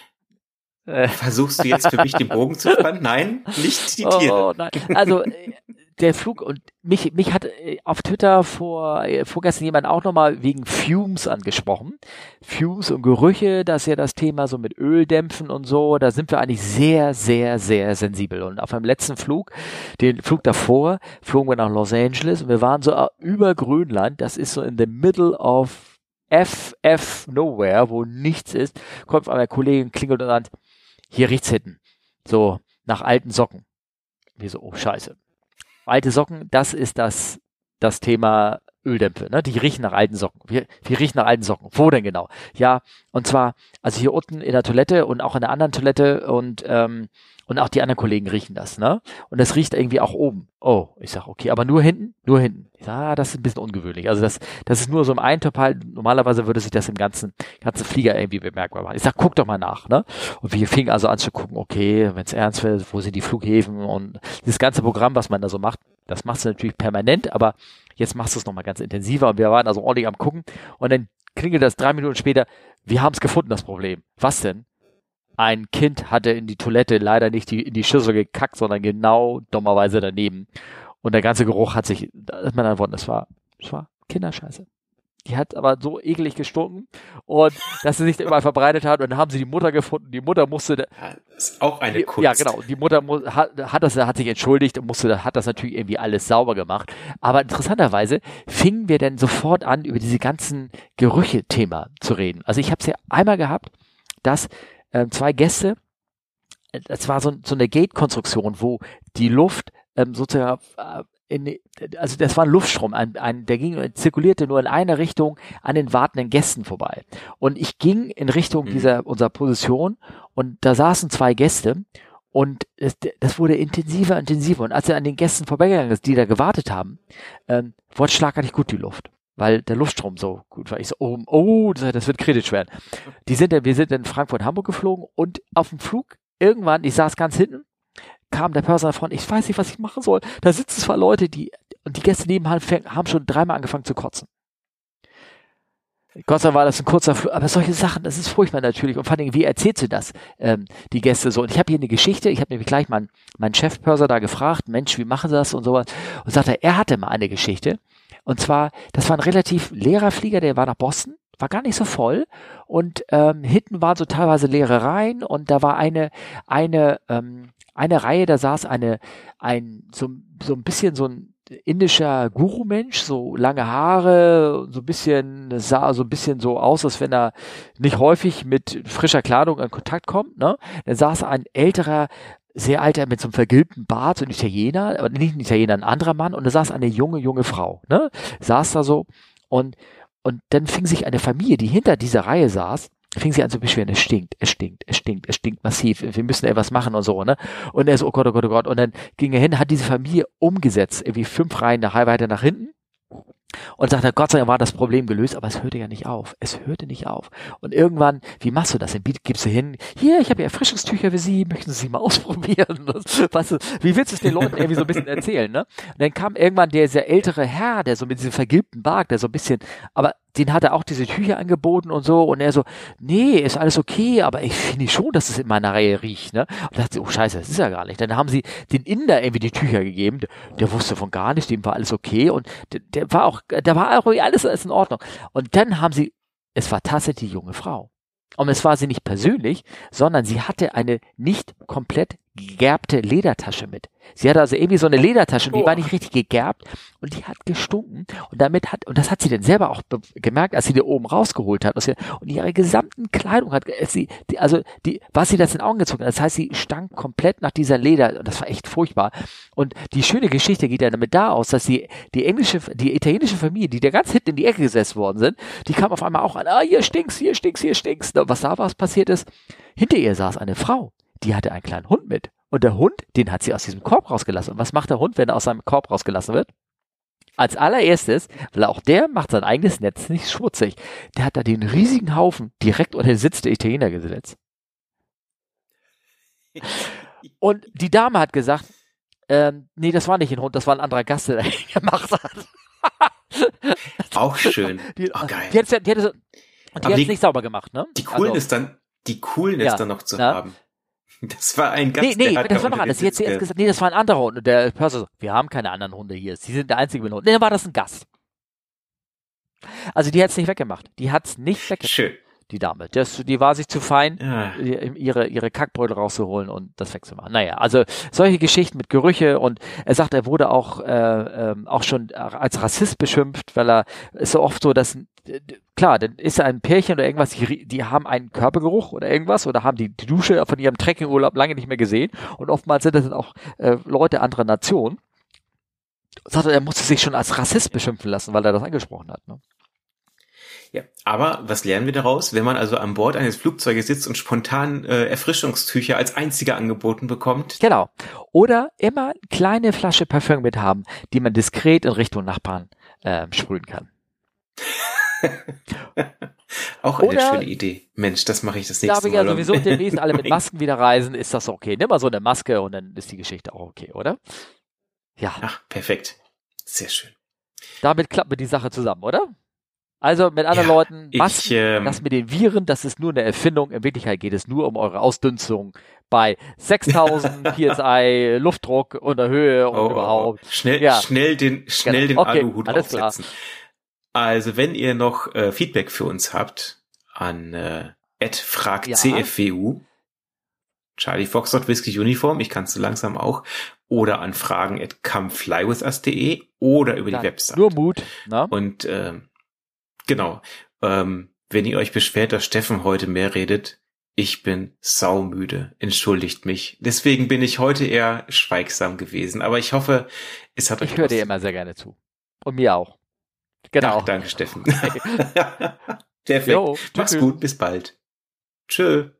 äh Versuchst du jetzt für mich den Bogen zu spannen? Nein, nicht die <laughs> Tiere. Oh, nein. Also äh, der Flug und mich, mich hat äh, auf Twitter vor, äh, vorgestern jemand auch nochmal wegen Fumes angesprochen. Fumes und Gerüche, das ist ja das Thema so mit Öldämpfen und so, da sind wir eigentlich sehr, sehr, sehr sensibel. Und auf einem letzten Flug, den Flug davor, flogen wir nach Los Angeles und wir waren so über Grönland, das ist so in the middle of FF Nowhere, wo nichts ist, kommt auf einmal Kollegin, klingelt und sagt, hier riecht's hinten. So, nach alten Socken. Wir so, oh scheiße alte Socken, das ist das, das Thema Öldämpfe, ne? Die riechen nach alten Socken. Wir, wir riechen nach alten Socken. Wo denn genau? Ja, und zwar, also hier unten in der Toilette und auch in der anderen Toilette und ähm, und auch die anderen Kollegen riechen das, ne? Und das riecht irgendwie auch oben. Oh, ich sag, okay, aber nur hinten? Nur hinten. Ich sag, ah, das ist ein bisschen ungewöhnlich. Also das, das ist nur so im Eintopf halt. Normalerweise würde sich das im ganzen, ganzen Flieger irgendwie bemerkbar machen. Ich sag, guck doch mal nach, ne? Und wir fingen also an zu gucken, okay, wenn es ernst wird, wo sind die Flughäfen und das ganze Programm, was man da so macht, das machst du natürlich permanent, aber jetzt machst du es nochmal ganz intensiver und wir waren also ordentlich am gucken und dann klingelt das drei Minuten später, wir haben es gefunden, das Problem. Was denn? Ein Kind hatte in die Toilette leider nicht die, in die Schüssel gekackt, sondern genau dummerweise daneben. Und der ganze Geruch hat sich, das ist mein Wort, das war, das war Kinderscheiße. Die hat aber so eklig gestunken und dass sie sich überall verbreitet hat und dann haben sie die Mutter gefunden. Die Mutter musste, ja, ist auch eine Kunst. Ja, genau. Die Mutter hat, hat das, hat sich entschuldigt und musste, hat das natürlich irgendwie alles sauber gemacht. Aber interessanterweise fingen wir dann sofort an, über diese ganzen Gerüche-Thema zu reden. Also ich habe es ja einmal gehabt, dass äh, zwei Gäste, es war so, so eine Gate-Konstruktion, wo die Luft ähm, sozusagen äh, in, also das war ein Luftstrom, ein, ein, der ging, zirkulierte nur in eine Richtung an den wartenden Gästen vorbei. Und ich ging in Richtung mhm. dieser unserer Position und da saßen zwei Gäste und das, das wurde intensiver, intensiver. Und als er an den Gästen vorbeigegangen ist, die da gewartet haben, ähm, wurde schlagartig gut die Luft weil der Luftstrom so gut war. Ich so, oh, oh das wird kritisch werden. Die sind, wir sind in Frankfurt, Hamburg geflogen und auf dem Flug irgendwann, ich saß ganz hinten, kam der Pörser davon, ich weiß nicht, was ich machen soll. Da sitzen zwar Leute, die, und die Gäste nebenan haben schon dreimal angefangen zu kotzen. Gott sei Dank war das ein kurzer Flug, aber solche Sachen, das ist furchtbar natürlich. Und vor allem, wie erzählst du das, ähm, die Gäste so? Und ich habe hier eine Geschichte, ich habe nämlich gleich meinen mein Chefpörser da gefragt, Mensch, wie machen sie das und sowas. Und sagte, er hatte mal eine Geschichte. Und zwar, das war ein relativ leerer Flieger, der war nach Boston, war gar nicht so voll. Und ähm, hinten waren so teilweise leere Reihen und da war eine, eine, ähm, eine Reihe, da saß eine, ein, so, so ein bisschen so ein indischer Guru-Mensch, so lange Haare, so ein bisschen, sah so ein bisschen so aus, als wenn er nicht häufig mit frischer Kleidung in Kontakt kommt, ne? Dann saß ein älterer sehr alter mit so einem vergilbten Bart, so ein Italiener, aber nicht ein Italiener, ein anderer Mann, und da saß eine junge, junge Frau, ne? Saß da so und, und dann fing sich eine Familie, die hinter dieser Reihe saß, fing sie an zu beschweren, es stinkt, es stinkt, es stinkt, es stinkt massiv, wir müssen etwas machen und so, ne? Und er so, oh Gott, oh Gott, oh Gott, und dann ging er hin, hat diese Familie umgesetzt, irgendwie fünf Reihen nach weiter nach hinten, und sagte, Gott sei Dank war das Problem gelöst, aber es hörte ja nicht auf. Es hörte nicht auf. Und irgendwann, wie machst du das? Dann gibst du hin, hier, ich habe ja Erfrischungstücher für Sie, möchten Sie mal <laughs> ausprobieren? du, wie willst du es den Leuten irgendwie so ein bisschen erzählen, ne? Und dann kam irgendwann der, dieser ältere Herr, der so mit diesem vergilbten Bart, der so ein bisschen, aber den hat er auch diese Tücher angeboten und so und er so, nee, ist alles okay, aber ich finde schon, dass es in meiner Reihe riecht, ne? Und dachte sie, oh scheiße, das ist ja gar nicht. Dann haben sie den Inder irgendwie die Tücher gegeben, der, der wusste von gar nichts, dem war alles okay und der, der war auch, da war auch alles, alles in Ordnung. Und dann haben sie, es war tatsächlich die junge Frau. Und es war sie nicht persönlich, sondern sie hatte eine nicht komplett gegerbte Ledertasche mit. Sie hatte also irgendwie so eine Ledertasche, die oh. war nicht richtig gegerbt und die hat gestunken und damit hat, und das hat sie dann selber auch gemerkt, als sie die oben rausgeholt hat, und ihre gesamten Kleidung hat, sie, die, also die, was sie das in den Augen gezogen hat, das heißt, sie stank komplett nach dieser Leder und das war echt furchtbar. Und die schöne Geschichte geht ja damit da aus, dass die, die englische, die italienische Familie, die da ganz hinten in die Ecke gesetzt worden sind, die kam auf einmal auch an, ah, hier stinkst, hier stinkst, hier stinkst. Was da was passiert ist, hinter ihr saß eine Frau die hatte einen kleinen Hund mit. Und der Hund, den hat sie aus diesem Korb rausgelassen. Und was macht der Hund, wenn er aus seinem Korb rausgelassen wird? Als allererstes, weil auch der macht sein eigenes Netz nicht schmutzig, der hat da den riesigen Haufen direkt unter den Sitz der Italiener gesetzt. <laughs> Und die Dame hat gesagt, ähm, nee, das war nicht ein Hund, das war ein anderer Gast, der <laughs> ihn gemacht hat. <laughs> Auch schön. Die, oh, geil. Die, hat, die, hat, die, die nicht sauber gemacht, ne? Die coolen also, ist dann, die coolen ja, dann noch zu na? haben. Das war ein Gast, Nee, nee, das war noch anders. Hat zuerst gesagt, nee, das war ein anderer Hund. Und der Pörser so, wir haben keine anderen Hunde hier. Sie sind der einzige mit Hund. Nee, dann war das ein Gast. Also die hat es nicht weggemacht. Die hat es nicht weggemacht. Schön. Die Dame. Das, die war sich zu fein, ja. ihre, ihre Kackbrödel rauszuholen und das wegzumachen. Naja, also solche Geschichten mit Gerüche und er sagt, er wurde auch, äh, äh, auch schon als Rassist beschimpft, weil er ist so oft so, dass klar, dann ist da ein Pärchen oder irgendwas, die, die haben einen Körpergeruch oder irgendwas oder haben die, die Dusche von ihrem Trekkingurlaub lange nicht mehr gesehen und oftmals sind das dann auch äh, Leute anderer Nationen. Sagt er, er musste sich schon als Rassist beschimpfen lassen, weil er das angesprochen hat. Ne? Ja, aber was lernen wir daraus? Wenn man also an Bord eines Flugzeuges sitzt und spontan äh, Erfrischungstücher als einziger angeboten bekommt. Genau. Oder immer kleine Flasche Parfüm mit haben, die man diskret in Richtung Nachbarn äh, sprühen kann. <laughs> Auch eine Oder, schöne Idee. Mensch, das mache ich das nächste Mal. Da wir ja sowieso demnächst alle <laughs> mit Masken wieder reisen, ist das okay. Nimm mal so eine Maske und dann ist die Geschichte auch okay, oder? Ja. Ach, perfekt. Sehr schön. Damit klappt mir die Sache zusammen, oder? Also mit anderen ja, Leuten, Masken, ich, ähm, das mit den Viren, das ist nur eine Erfindung. In Wirklichkeit geht es nur um eure Ausdünstung bei 6000 <laughs> PSI Luftdruck und der Höhe und oh, überhaupt. Schnell, ja. schnell den, schnell genau. den okay, Aluhut aufsetzen. Klar. Also wenn ihr noch äh, Feedback für uns habt an äh, fragcfwu, ja. Charlie Foxtrot Whiskey Uniform, ich kann es so langsam auch, oder an fragen at comeflywithus.de oder über ja, die Website. Nur Mut. Na? Ne? Und ähm, genau, ähm, wenn ihr euch beschwert, dass Steffen heute mehr redet, ich bin saumüde, entschuldigt mich. Deswegen bin ich heute eher schweigsam gewesen. Aber ich hoffe, es hat euch. Ich höre dir immer sehr gerne zu. Und mir auch. Genau. Ach, danke, Steffen. <laughs> <laughs> Perfekt. Jo, Mach's gut, bis bald. Tschö.